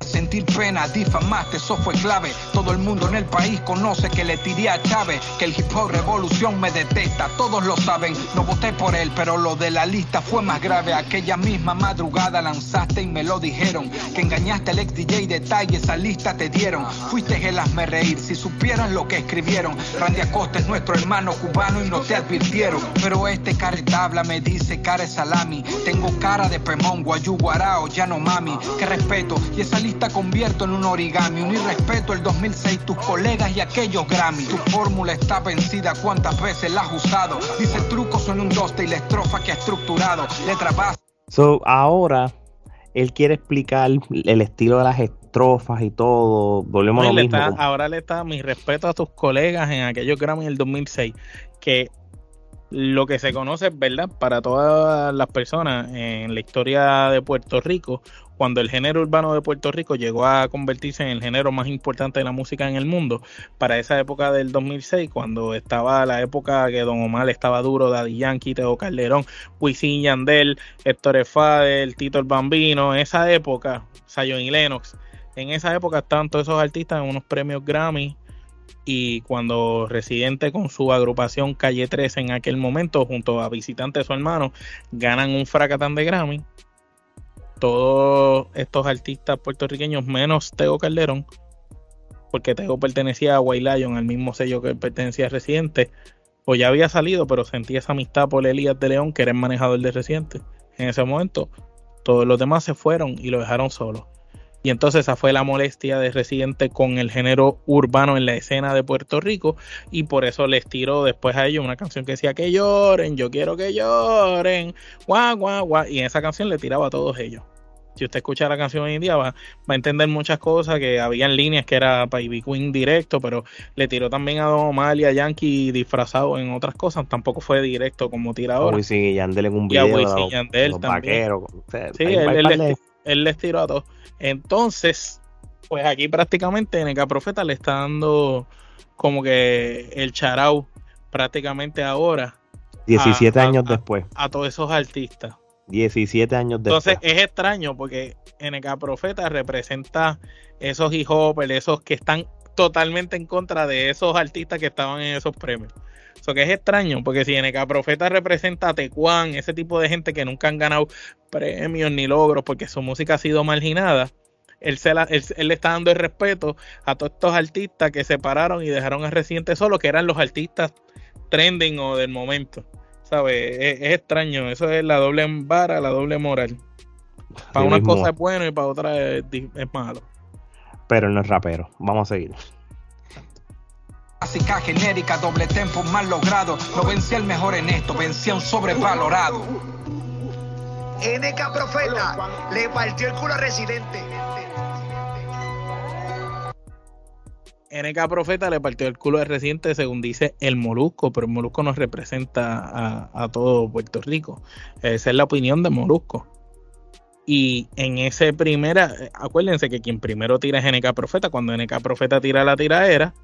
Sentir pena, difamaste, eso fue clave. Todo el mundo en el país conoce que le tiré a Chávez, que el hip hop revolución me detesta, todos lo saben. No voté por él, pero lo de la lista fue más grave. Aquella misma madrugada lanzaste y me lo dijeron. Que engañaste al ex DJ detalle, esa lista te dieron. Fuiste el hazme reír, si supieran lo que escribieron. Randy Acosta es nuestro hermano cubano y no te advirtieron. Pero este caretabla me dice care salami. Tengo cara de pemón, guayú, guarao, ya no mami. Que respeto, y esa lista te convierto en un origami. Un irrespeto el 2006, tus colegas y aquellos Grammy. Tu fórmula está vencida, ¿cuántas veces la has usado? Dice trucos en un doste y la estrofa que ha estructurado. Letra base. So, ahora él quiere explicar el estilo de las estrofas y todo. Volvemos a lo mismo. ahora le está mi respeto a tus colegas en aquellos Grammy del 2006 que lo que se conoce, ¿verdad? Para todas las personas en la historia de Puerto Rico, cuando el género urbano de Puerto Rico llegó a convertirse en el género más importante de la música en el mundo, para esa época del 2006, cuando estaba la época que Don Omar estaba duro, Daddy Yankee, Teo Calderón, Wisin Yandel, Héctor el Tito el Bambino, esa época, Zion y Lennox, en esa época estaban todos esos artistas en unos premios Grammy y cuando Residente con su agrupación Calle 13 en aquel momento junto a Visitante su hermano ganan un fracatán de Grammy todos estos artistas puertorriqueños, menos Teo Calderón, porque Teo pertenecía a White Lion, al mismo sello que pertenecía a Residente, o ya había salido, pero sentía esa amistad por Elías de León, que era el manejador de Residente. En ese momento, todos los demás se fueron y lo dejaron solo. Y entonces esa fue la molestia de Residente con el género urbano en la escena de Puerto Rico. Y por eso les tiró después a ellos una canción que decía que lloren, yo quiero que lloren, guau, guau, guau. Y en esa canción le tiraba a todos ellos si usted escucha la canción hoy en día, va, a entender muchas cosas que había en líneas que era para Ivy Queen directo, pero le tiró también a Don Omar y a Yankee disfrazado en otras cosas. Tampoco fue directo como tirador. Wisin y Yandel en un video. Y a Wisin y Yandel también. sí, él, les, tiró a todos. Entonces, pues aquí prácticamente NK Profeta le está dando como que el charau prácticamente ahora. 17 años después. A todos esos artistas. 17 años después. Entonces es extraño porque NK Profeta representa esos hip esos que están totalmente en contra de esos artistas que estaban en esos premios. Eso que es extraño, porque si NK Profeta representa a Tecuan, ese tipo de gente que nunca han ganado premios ni logros porque su música ha sido marginada, él, se él, le está dando el respeto a todos estos artistas que se pararon y dejaron a Residente solo, que eran los artistas trending o del momento. ¿sabes? Es, extraño, eso es la doble vara, la doble moral. Para una cosa es bueno y para otra es, malo. Pero no es rapero. Vamos a seguir. Básica genérica, doble tempo mal logrado. No vencía el mejor en esto, vencía un sobrevalorado. NK Profeta le partió el culo a Residente. NK Profeta le partió el culo de reciente, según dice el Molusco, pero el Molusco no representa a, todo Puerto Rico. Esa es la opinión de Molusco. Y en ese primera, acuérdense que quien primero tira es NK Profeta. Cuando NK Profeta tira la tiraera,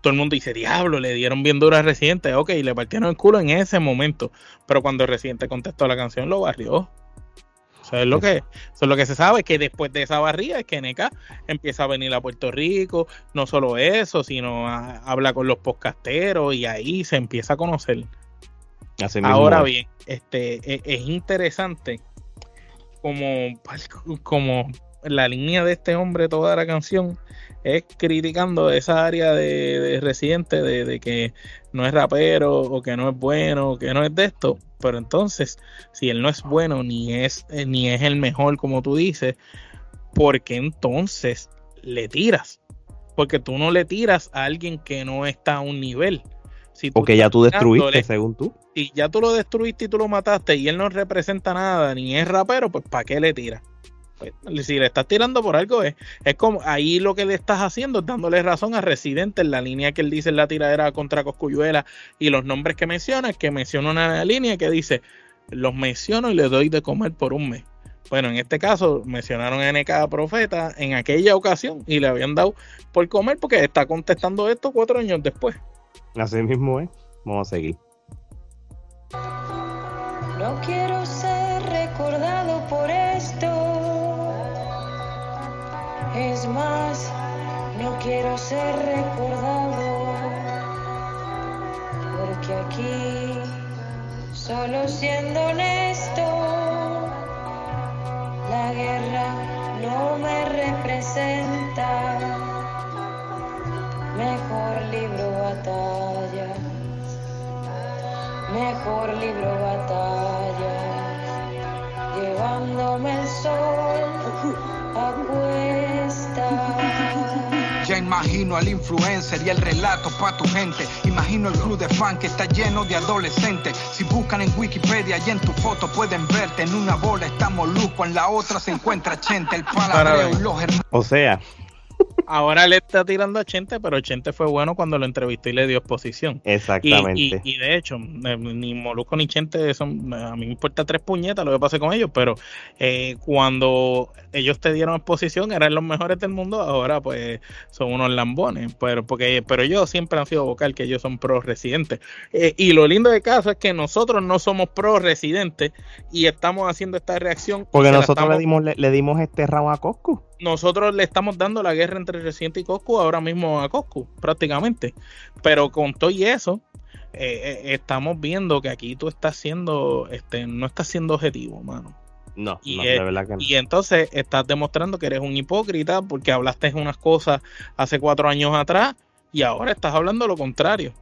todo el mundo dice, diablo, le dieron bien duro a Residente. Ok, le partieron el culo en ese momento. Pero cuando Residente contestó la canción, lo barrió. Eso es lo que, eso es lo que se sabe, que después de esa barriga es que NK empieza a venir a Puerto Rico, no solo eso, sino habla con los podcasteros y ahí se empieza a conocer. Ahora bien, este e, es, interesante como, como la línea de este hombre toda la canción es criticando esa área de, residente de, que no es rapero o que no es bueno o que no es de esto pero entonces si él no es bueno ni es eh, ni es el mejor como tú dices porque entonces le tiras. Porque tú no le tiras a alguien que no está a un nivel. Si tú ya tú destruiste, según tú. y ya tú lo destruiste y tú lo mataste y él no representa nada ni es rapero, pues ¿para qué le tiras? Pues, si le estás tirando por algo es, es como ahí lo que le estás haciendo es dándole razón a Residente en la línea que él dice en la tiradera contra Coscuyuela y los nombres que menciona, que menciona una línea que dice los menciono y le doy de comer por un mes. Bueno, en este caso mencionaron a NK Profeta en aquella ocasión y le habían dado por comer porque está contestando esto cuatro años después. Así mismo es. Vamos a seguir. No quiero ser recordado por esto. Es más, no quiero ser recordado. Porque aquí, solo siendo honesto, la guerra no me representa. Mejor libro batallas. Mejor libro batallas, llevándome el sol a cuesta. Ya imagino al influencer y el relato pa' tu gente. Imagino el club de fan que está lleno de adolescentes. Si buscan en Wikipedia y en tu foto pueden verte. En una bola estamos Luco, en la otra se encuentra Chente, el y los hermanos. O sea, Ahora le está tirando a Chente, pero Chente fue bueno cuando lo entrevistó y le dio exposición. Exactamente. y- y de hecho, eh, ni Molusco ni Chente son, a mí me importa tres puñetas lo que pase con ellos, pero eh, cuando ellos te dieron exposición eran los mejores del mundo, ahora pues son unos lambones, pero porque pero ellos siempre han sido vocal que ellos son pro residentes. Eh, y lo lindo del caso es que nosotros no somos pro residentes y estamos haciendo esta reacción. Porque nosotros le dimos, le, le dimos este round a Coscu. Nosotros le estamos dando la guerra entre Residente y Coscu ahora mismo a Coscu, prácticamente. Pero con todo y eso, eh, eh, estamos viendo que aquí tú estás siendo, este, no estás siendo objetivo, mano. No, Y, no, eh, de verdad que no. Y entonces estás demostrando que eres un hipócrita porque hablaste unas cosas hace cuatro años atrás y ahora estás hablando lo contrario.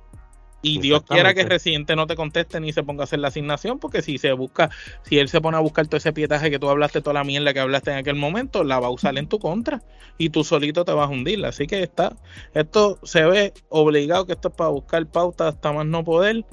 Y Dios quiera que. Residente no te conteste ni se ponga a hacer la asignación, porque si se busca, si él se pone a buscar todo ese pietaje que tú hablaste, toda la mierda que hablaste en aquel momento, la va a usar en tu contra y tú solito te vas a hundir. Así que está, esto se ve obligado que esto es para buscar pautas hasta más no poder.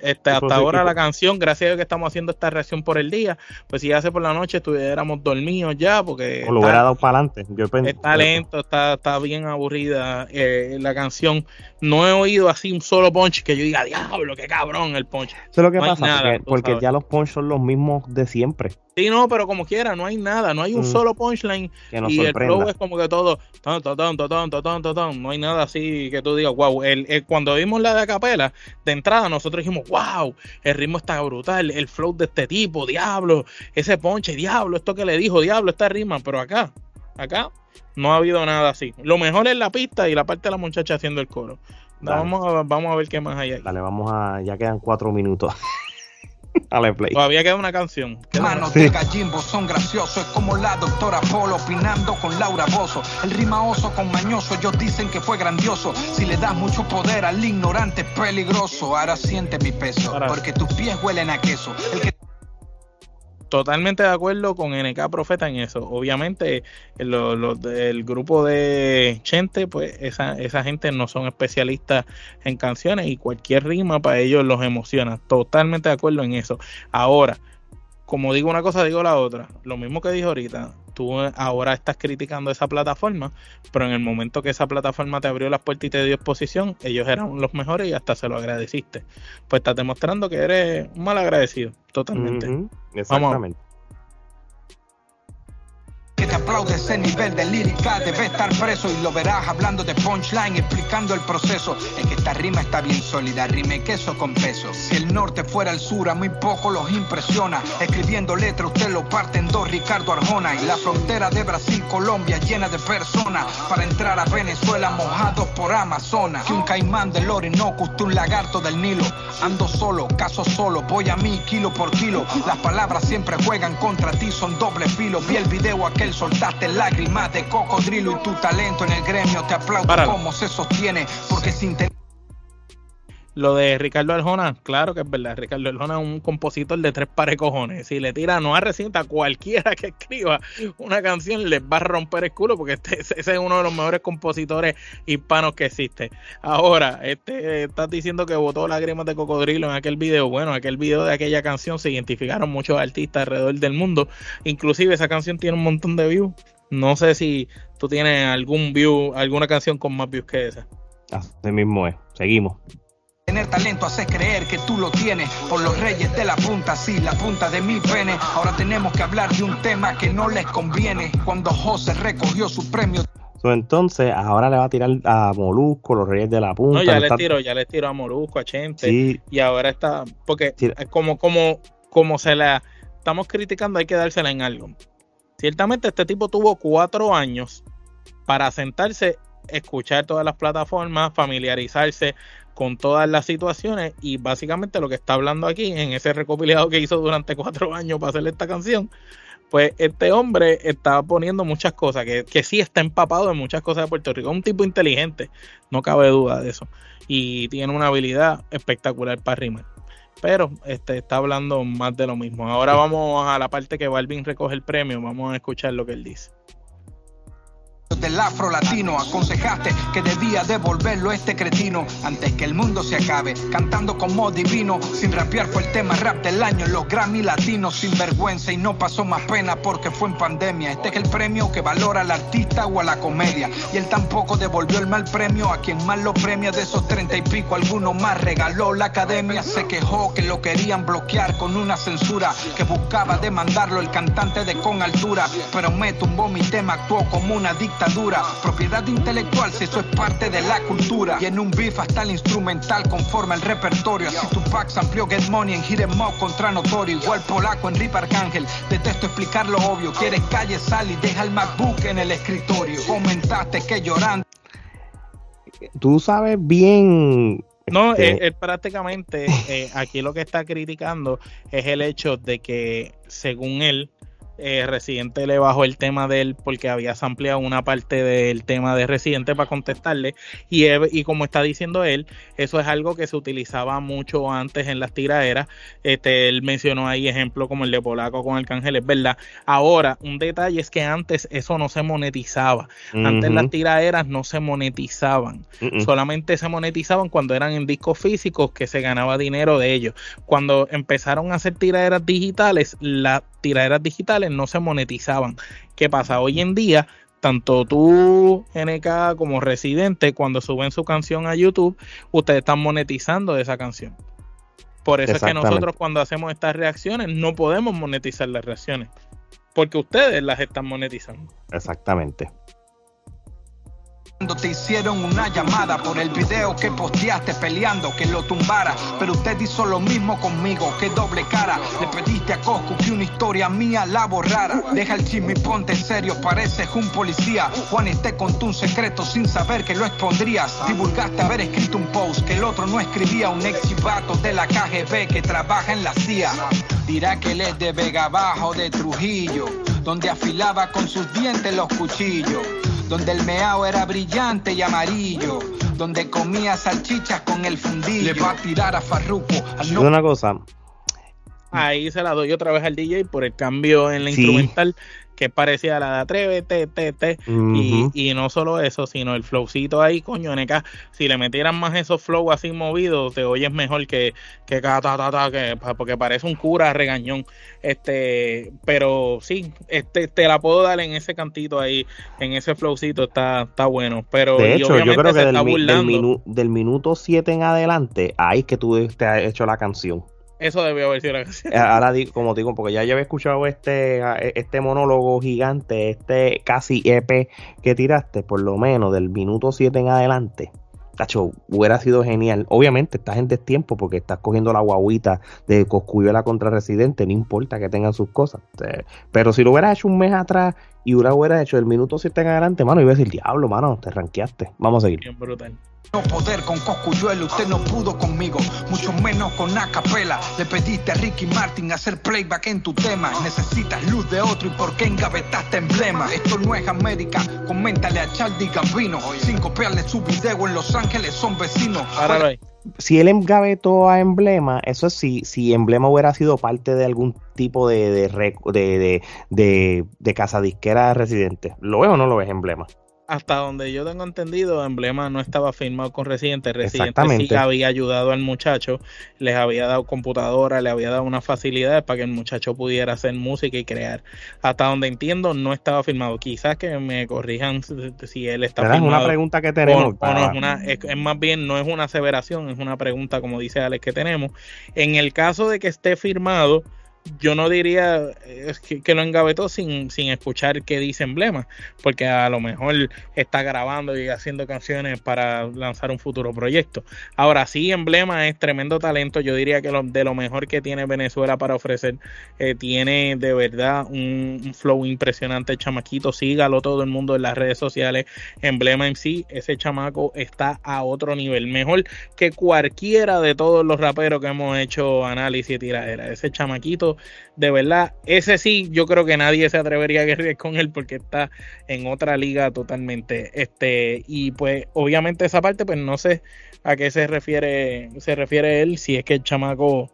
Este, hasta ahora la canción, gracias a Dios que estamos haciendo esta reacción por el día, pues si hace por la noche estuviéramos dormidos ya, porque O lo hubiera dado para adelante. Yo está lento, está, está bien aburrida eh, la canción. No he oído así un solo punch que yo diga, diablo, qué cabrón el punch. Eso es lo que No pasa, nada, porque, porque ya los punch son los mismos de siempre. Sí, no, pero como quiera, no hay nada, no hay un mm. solo punchline. Y el flow es como que todo, ton, ton, ton, no hay nada así que tú digas, wow. El, cuando vimos la de Acapela, de entrada nosotros dijimos, wow, el ritmo está brutal, el flow de este tipo, diablo, ese ponche, diablo, esto que le dijo, diablo, esta rima, pero acá, acá no ha habido nada así. Lo mejor es la pista y la parte de la muchacha haciendo el coro. Vamos a, vamos a ver qué más hay ahí. Dale, vamos a, ya quedan cuatro minutos. Dale, play. Todavía queda una canción. Manos de gallimbo son graciosos, es como la doctora Polo opinando con Laura Bozo. El rimaoso con mañoso, ellos dicen que fue grandioso. Si le das mucho poder al ignorante es peligroso. Ahora siente mi peso, Ahora- porque tus pies huelen a queso. El que totalmente de acuerdo con NK Profeta en eso. Obviamente, de- el grupo de Chente, pues esa, esa gente no son especialistas en canciones y cualquier rima para ellos los emociona. Totalmente de acuerdo en eso. Ahora, como digo una cosa, digo la otra. Lo mismo que dije ahorita, tú ahora estás criticando esa plataforma, pero en el momento que esa plataforma te abrió las puertas y te dio exposición, ellos eran los mejores y hasta se lo agradeciste. Pues estás demostrando que eres un mal agradecido, totalmente. Vamos. Exactamente. Que te aplaude ese nivel de lírica debe estar preso y lo verás hablando de punchline, explicando el proceso. Es que esta rima está bien sólida, rime queso con peso. Si el norte fuera el sur, a muy poco los impresiona. Escribiendo letra, usted lo parte en dos, Ricardo Arjona. Y la frontera de Brasil-Colombia llena de personas. Para entrar a Venezuela mojados por Amazonas. Que un caimán del Orinoco, usted un lagarto del Nilo. Ando solo, caso solo, voy a mí kilo por kilo. Las palabras siempre juegan contra ti, son doble filo. Vi el video aquel, soltaste lágrimas de cocodrilo y tu talento en el gremio te aplaudo Páralo. cómo se sostiene. Porque sin tener Lo de Ricardo Arjona, claro que es verdad. Ricardo Arjona es un compositor de tres pares cojones. Si le tira no a recinta cualquiera que escriba una canción, les va a romper el culo porque este, ese es uno de los mejores compositores hispanos que existe. Ahora, este estás diciendo que votó lágrimas de cocodrilo en aquel video. Bueno, aquel video de aquella canción se identificaron muchos artistas alrededor del mundo. Inclusive esa canción tiene un montón de views. No sé si tú tienes algún view, alguna canción con más views que esa. Así mismo es. Seguimos. Tener talento hace creer que tú lo tienes por los reyes de la punta, sí, la punta de mi pene. Ahora tenemos que hablar de un tema que no les conviene. Cuando José recogió su premio. So, entonces, ahora le va a tirar a Molusco, los reyes de la punta. No, ya le está- tiró, ya le tiró a Molusco, a Chente. Sí. Y ahora está, porque Sí. como, como, como se la estamos criticando, hay que dársela en algo. Ciertamente este tipo tuvo cuatro años para sentarse, escuchar todas las plataformas, familiarizarse con todas las situaciones y básicamente lo que está hablando aquí en ese recopilado que hizo durante cuatro años para hacer esta canción, pues este hombre está poniendo muchas cosas, que, que sí está empapado en muchas cosas de Puerto Rico, un tipo inteligente, no cabe duda de eso, y tiene una habilidad espectacular para rimar. Pero este está hablando más de lo mismo. Ahora vamos a la parte que Balvin recoge el premio. Vamos a escuchar lo que él dice. Del afro latino aconsejaste que debía devolverlo este cretino antes que el mundo se acabe cantando como divino sin rapear fue el tema rap del año los Grammy latinos sin vergüenza y no pasó más pena porque fue en pandemia. Este es el premio que valora al artista o a la comedia y él tampoco devolvió el mal premio a quien más lo premia de esos treinta y pico alguno más regaló la academia se quejó que lo querían bloquear con una censura que buscaba demandarlo el cantante de con altura pero me tumbó mi tema actuó como una dictadura. Propiedad intelectual si eso es parte de la cultura. Y en un beef hasta el instrumental conforma el repertorio. Así Tupac amplió Get Money en Hit 'em Up contra Notorio. Igual polaco en Rip Arcángel. Detesto explicar lo obvio. Quieres calle sal y deja el MacBook en el escritorio. Comentaste que llorando Tú sabes bien. No, este, él, él prácticamente eh, aquí lo que está criticando es el hecho de que, según él, eh, Residente le bajó el tema de él porque había ampliado una parte del tema de Residente para contestarle. Y, él- y como está diciendo él, eso es algo que se utilizaba mucho antes en las tiraderas. Este, él mencionó ahí ejemplos como el de Polaco con Arcángel, es verdad. Ahora, un detalle es que antes eso no se monetizaba. Antes las tiraderas no se monetizaban solamente se monetizaban cuando eran en discos físicos que se ganaba dinero de ellos. Cuando empezaron a hacer tiraderas digitales, las tiraderas digitales no se monetizaban. ¿Qué pasa? Hoy en día, tanto tú, NK, como Residente, cuando suben su canción a YouTube, ustedes están monetizando esa canción. Por eso es que nosotros cuando hacemos estas reacciones no podemos monetizar las reacciones. Porque ustedes las están monetizando. Exactamente. Cuando te hicieron una llamada por el video que posteaste peleando que lo tumbara, pero usted hizo lo mismo conmigo, que doble cara. Le pediste a Coscu que una historia mía la borrara. Deja el chisme y ponte serio, pareces un policía. Juan te contó un secreto sin saber que lo expondrías. Divulgaste haber escrito un post que el otro no escribía. Un ex de la KGB que trabaja en la CIA. Dirá que él es de Vega Bajo, de Trujillo, donde afilaba con sus dientes los cuchillos donde el meao era brillante y amarillo, donde comía salchichas con el fundillo. Le va a tirar a Farruko al Digo una cosa. Ahí se la doy otra vez al DJ por el cambio en la Sí. instrumental que parecía la de Atrévete, te, te. Ujú. y, y no solo eso, sino el flowcito ahí, coño, NK, si le metieran más esos flow así movidos, te oyes mejor que, que, ta, ta, ta, que porque parece un cura regañón. Este, pero sí, este, te la puedo dar en ese cantito ahí, en ese flowcito, está, está bueno. Pero De hecho, yo creo que del, mi- del, burlando. minu- del minuto 7 en adelante, ahí es que tú te has hecho la canción. Eso debió haber sido la canción. Eh, Ahora digo, como digo, porque ya yo había escuchado este, este monólogo gigante, este casi EP que tiraste, por lo menos del minuto 7 en adelante. Tacho, hubiera sido genial. Obviamente estás en destiempo porque estás cogiendo la guaguita de Coscuyuela contra Residente, no importa que tengan sus cosas. Eh, Pero si lo hubieras hecho un mes atrás y hubiera, hubieras hecho del minuto 7 en adelante, mano, iba a decir, diablo, mano, te ranqueaste. Vamos a seguir. Bien brutal. No poder con Coscuyuelo, usted no pudo conmigo, mucho menos con Acapela. Le pediste a Ricky Martin hacer playback en tu tema. Necesitas luz de otro y por qué engavetaste emblema. Esto no es América, coméntale a Charlie Gambino. Sin copiarle su video en Los Ángeles son vecinos. Ahí. Si él engavetó a Emblema, eso es si, si Emblema hubiera sido parte de algún tipo de, de, de, de, de casa disquera residente. ¿Lo ves o no lo ves Emblema? Hasta donde yo tengo entendido, Emblema no estaba firmado con Residente. Residente sí había ayudado al muchacho, les había dado computadora, le había dado unas facilidades para que el muchacho pudiera hacer música y crear. Hasta donde entiendo, no estaba firmado. Quizás que me corrijan si- él está ¿Verdad? Es firmado. una pregunta que o- tenemos. o no, para- es, una, es, es más bien, no es una aseveración, es una pregunta, como dice Alex, que tenemos. En el caso de que esté firmado, yo no diría que, que lo engavetó sin, sin escuchar qué dice Emblema, porque a lo mejor está grabando y haciendo canciones para lanzar un futuro proyecto. Ahora sí, Emblema es tremendo talento, yo diría que lo- de lo mejor que tiene Venezuela para ofrecer, eh, tiene de verdad un, un flow impresionante, chamaquito, sígalo todo el mundo en las redes sociales, Emblema en sí, ese chamaco está a otro nivel, mejor que cualquiera de todos los raperos que hemos hecho análisis y tiradera. Ese chamaquito, de verdad, ese sí, yo creo que nadie se atrevería a guerrear con él porque está en otra liga totalmente. Este, y pues, obviamente, esa parte, pues no sé a qué se refiere, se refiere él, si es que el chamaco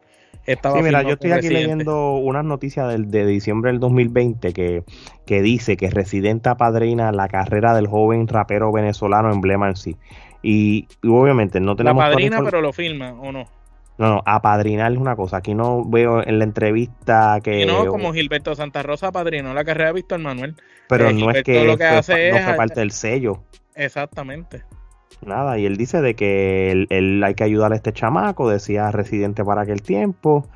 estaba Sí, mira, yo estoy aquí Residente. leyendo unas noticias del, de diciembre del 2020 que, que dice que Residente apadrina la carrera del joven rapero venezolano Emblema en sí. Y, y obviamente no tenemos... la padrina, pero lo firma, ¿o no? No, no, apadrinar es una cosa. Aquí no veo en la entrevista que... No, como Gilberto Santa Rosa padrinó la carrera de Víctor Manuel. pero eh, no es que, lo que hace no es- fue parte del sello. Exactamente. Nada, y él dice de que él, él hay que ayudar a este chamaco, decía residente para aquel tiempo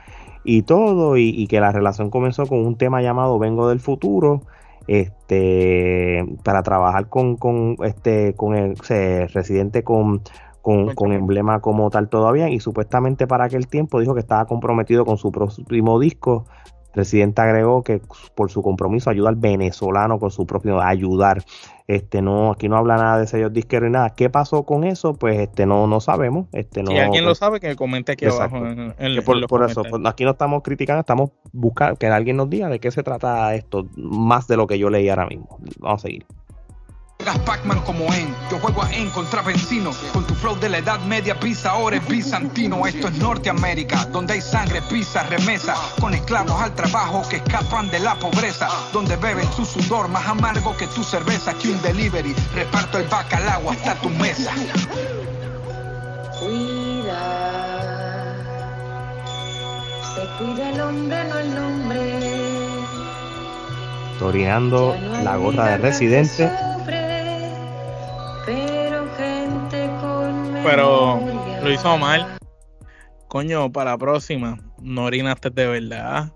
y todo, y, y que la relación comenzó con un tema llamado Vengo del Futuro, este, para trabajar con, con este, con el o sea, residente con, con, con emblema como tal todavía, y supuestamente para aquel tiempo dijo que estaba comprometido con su próximo disco. Residente agregó que por su compromiso ayuda al venezolano con su propio ayudar. Este no, aquí no habla nada de sellos disqueros y nada. ¿Qué pasó con eso? Pues este no, no sabemos. Este no. si alguien lo sabe, que comente aquí Exacto. abajo. En, en- Que en por, por eso, pues, aquí no estamos criticando, estamos buscando que alguien nos diga de qué se trata esto, más de lo que yo leí ahora mismo. Vamos a seguir. Juegas Pac-Man como En, yo juego a En contra Vencino. Con tu flow de la edad media, pisa ahora es bizantino. Esto es Norteamérica, donde hay sangre, pizza, remesa. Con esclavos al trabajo que escapan de la pobreza. Donde beben su sudor más amargo que tu cerveza. Que un delivery, reparto el bacalao hasta tu mesa. Cuida, se cuida el hombre, no el nombre. Torinando No la gorra de residente. Pero lo hizo mal. Coño, para la próxima, no orinaste de verdad.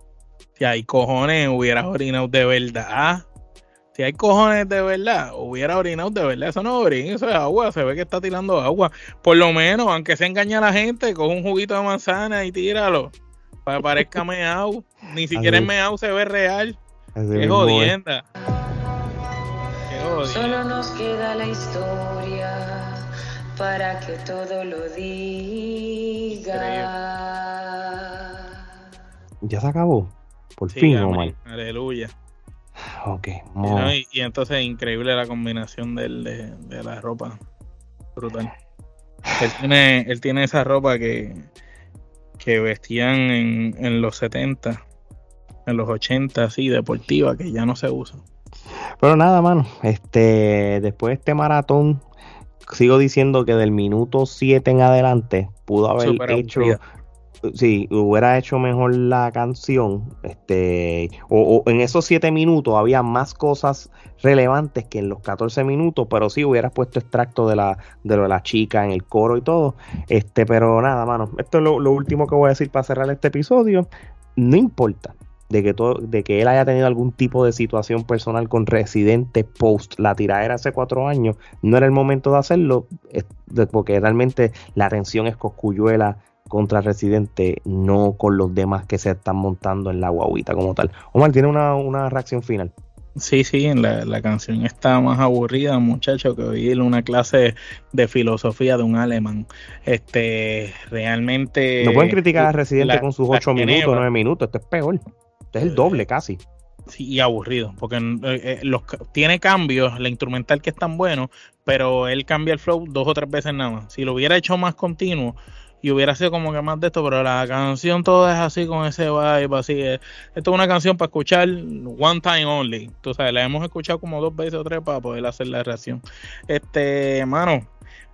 Si hay cojones, hubieras orinado de verdad. Si hay cojones de verdad, hubiera orinado de verdad. Eso no es orín, eso es agua. Se ve que está tirando agua. Por lo menos, aunque se engaña a la gente, coge un juguito de manzana y tíralo. Para que parezca meao. Ni siquiera el meao se ve real. Así Qué jodienda. Qué jodienda. Solo nos queda la historia para que todo lo diga. Ya se acabó. Por Sí, fin. Omar. Aleluya. Ok, Y, no, y- y entonces increíble la combinación del- de, de la ropa. Brutal. Él tiene, él tiene esa ropa que, que vestían en, en los 70, en los 80, así, deportiva, que ya no se usa. Pero nada, mano. Este, después de este maratón, sigo diciendo que del minuto 7 en adelante pudo haber hecho. aburrida. Sí, hubiera hecho mejor la canción. Este, o, o en esos 7 minutos había más cosas relevantes que en los 14 minutos, pero sí hubieras puesto extracto de la, de lo de la chica en el coro y todo. Este, pero nada, mano. Esto es lo, lo último que voy a decir para cerrar este episodio. No importa de que todo, de que él haya tenido algún tipo de situación personal con Residente post la tiradera hace cuatro años, no era el momento de hacerlo, porque realmente la tensión es Coscuyuela contra Residente, no con los demás que se están montando en la guaguita como tal. Omar, tiene una, una reacción final. Sí, sí, la, la canción está más aburrida, muchacho, que oír una clase de filosofía de un alemán. Este, realmente. No pueden criticar a Residente la- con sus ocho minutos, nueve minutos, esto es peor. Es el doble casi. Sí, y aburrido, porque eh, eh, los, tiene cambios, la instrumental que es tan bueno, pero él cambia el flow dos o tres veces nada. Si lo hubiera hecho más continuo, y hubiera sido como que más de esto, pero la canción toda es así con ese vibe, así. eh, Esto es una canción para escuchar one time only. Tú sabes, la hemos escuchado como dos veces o tres para poder hacer la reacción. Este, mano,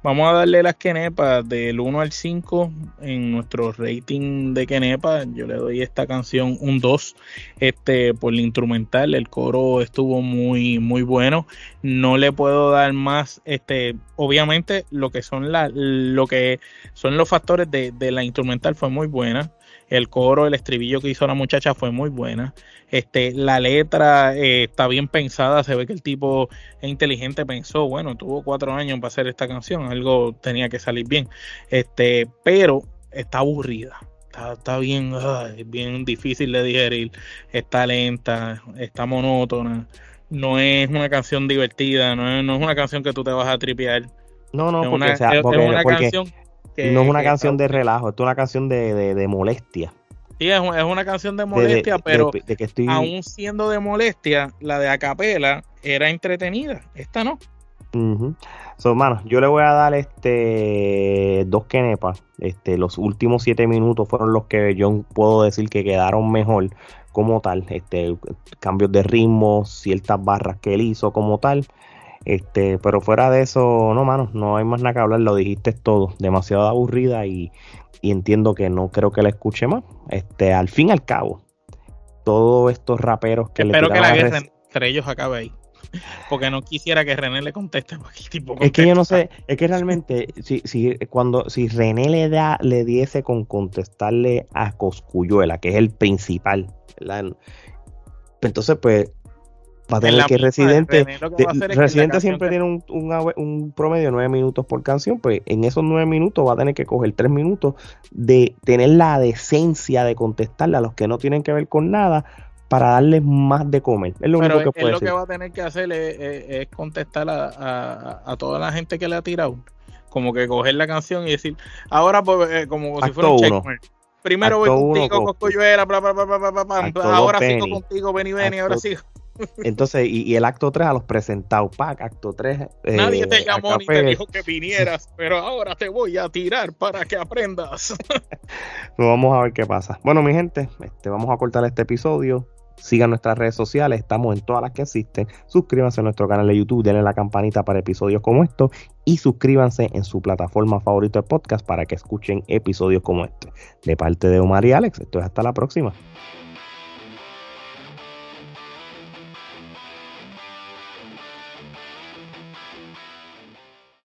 vamos a darle las quenepas del 1 al 5 en nuestro rating de quenepa. Yo le doy esta canción un 2 este, por el instrumental. El coro estuvo muy, muy bueno. No le puedo dar más, este, obviamente lo que son la, lo que son los factores de, de la instrumental fue muy buena. El coro, el estribillo que hizo la muchacha fue muy buena. Este, la letra eh, está bien pensada, se ve que el tipo es inteligente, pensó, bueno, tuvo cuatro años para hacer esta canción, algo tenía que salir bien. Este, pero está aburrida. Está, está bien, ay, bien difícil de digerir, está lenta, está monótona, no es una canción divertida, no es, no es una canción que tú te vas a tripear. No, no, Es porque, una- sea, es- una porque canción que- no es una que- canción de relajo, esto es una canción de, de, de molestia. Sí, es, es una canción de molestia, de- pero de- de que estoy... aún siendo de molestia, la de acapela era entretenida. Esta no. Ujú. So, mano, yo le voy a dar este dos kenepas. Este, los últimos siete minutos fueron los que yo puedo decir que quedaron mejor como tal. Este, cambios de ritmo, ciertas barras que él hizo como tal. Este, pero fuera de eso, no, mano, no hay más nada que hablar, lo dijiste todo, demasiado aburrida y, y entiendo que no creo que la escuche más. Este, al fin y al cabo, todos estos raperos que Espero le que la guerra entre ellos acabe ahí. Porque no quisiera que René le conteste. Tipo Es que yo no sé, es que realmente si, si cuando si René le da le diese con contestarle a Coscuyuela, que es el principal, ¿verdad? entonces pues va a En tener la que Residente, que de- que Residente siempre tiene un, un, promedio de nueve minutos por canción, pues en esos nueve minutos va a tener que coger tres minutos de tener la decencia de contestarle a los que no tienen que ver con nada para darles más de comer. Es lo Pero único que puede lo que va a tener que hacer es, es- es contestar a, a- a toda la gente que le ha tirado. Como que coger la canción y decir, ahora pues, eh, como si fuera un checkmark. Primero voy Acto uno, contigo, Coscu. Coscuyuela, bla, bla, bla, bla, ahora sigo contigo, Benny, Benny, ahora sí. Entonces, y, y el acto 3 a los presentados, pack, acto eh, 3. Nadie te llamó ni te dijo que vinieras, pero ahora te voy a tirar para que aprendas. Pues vamos a ver qué pasa. Bueno, mi gente, este, vamos a cortar este episodio. Sigan nuestras redes sociales, estamos en todas las que existen. Suscríbanse a nuestro canal de YouTube, denle la campanita para episodios como estos y suscríbanse en su plataforma favorita de podcast para que escuchen episodios como este. De parte de Omar y Alex, esto es hasta la próxima.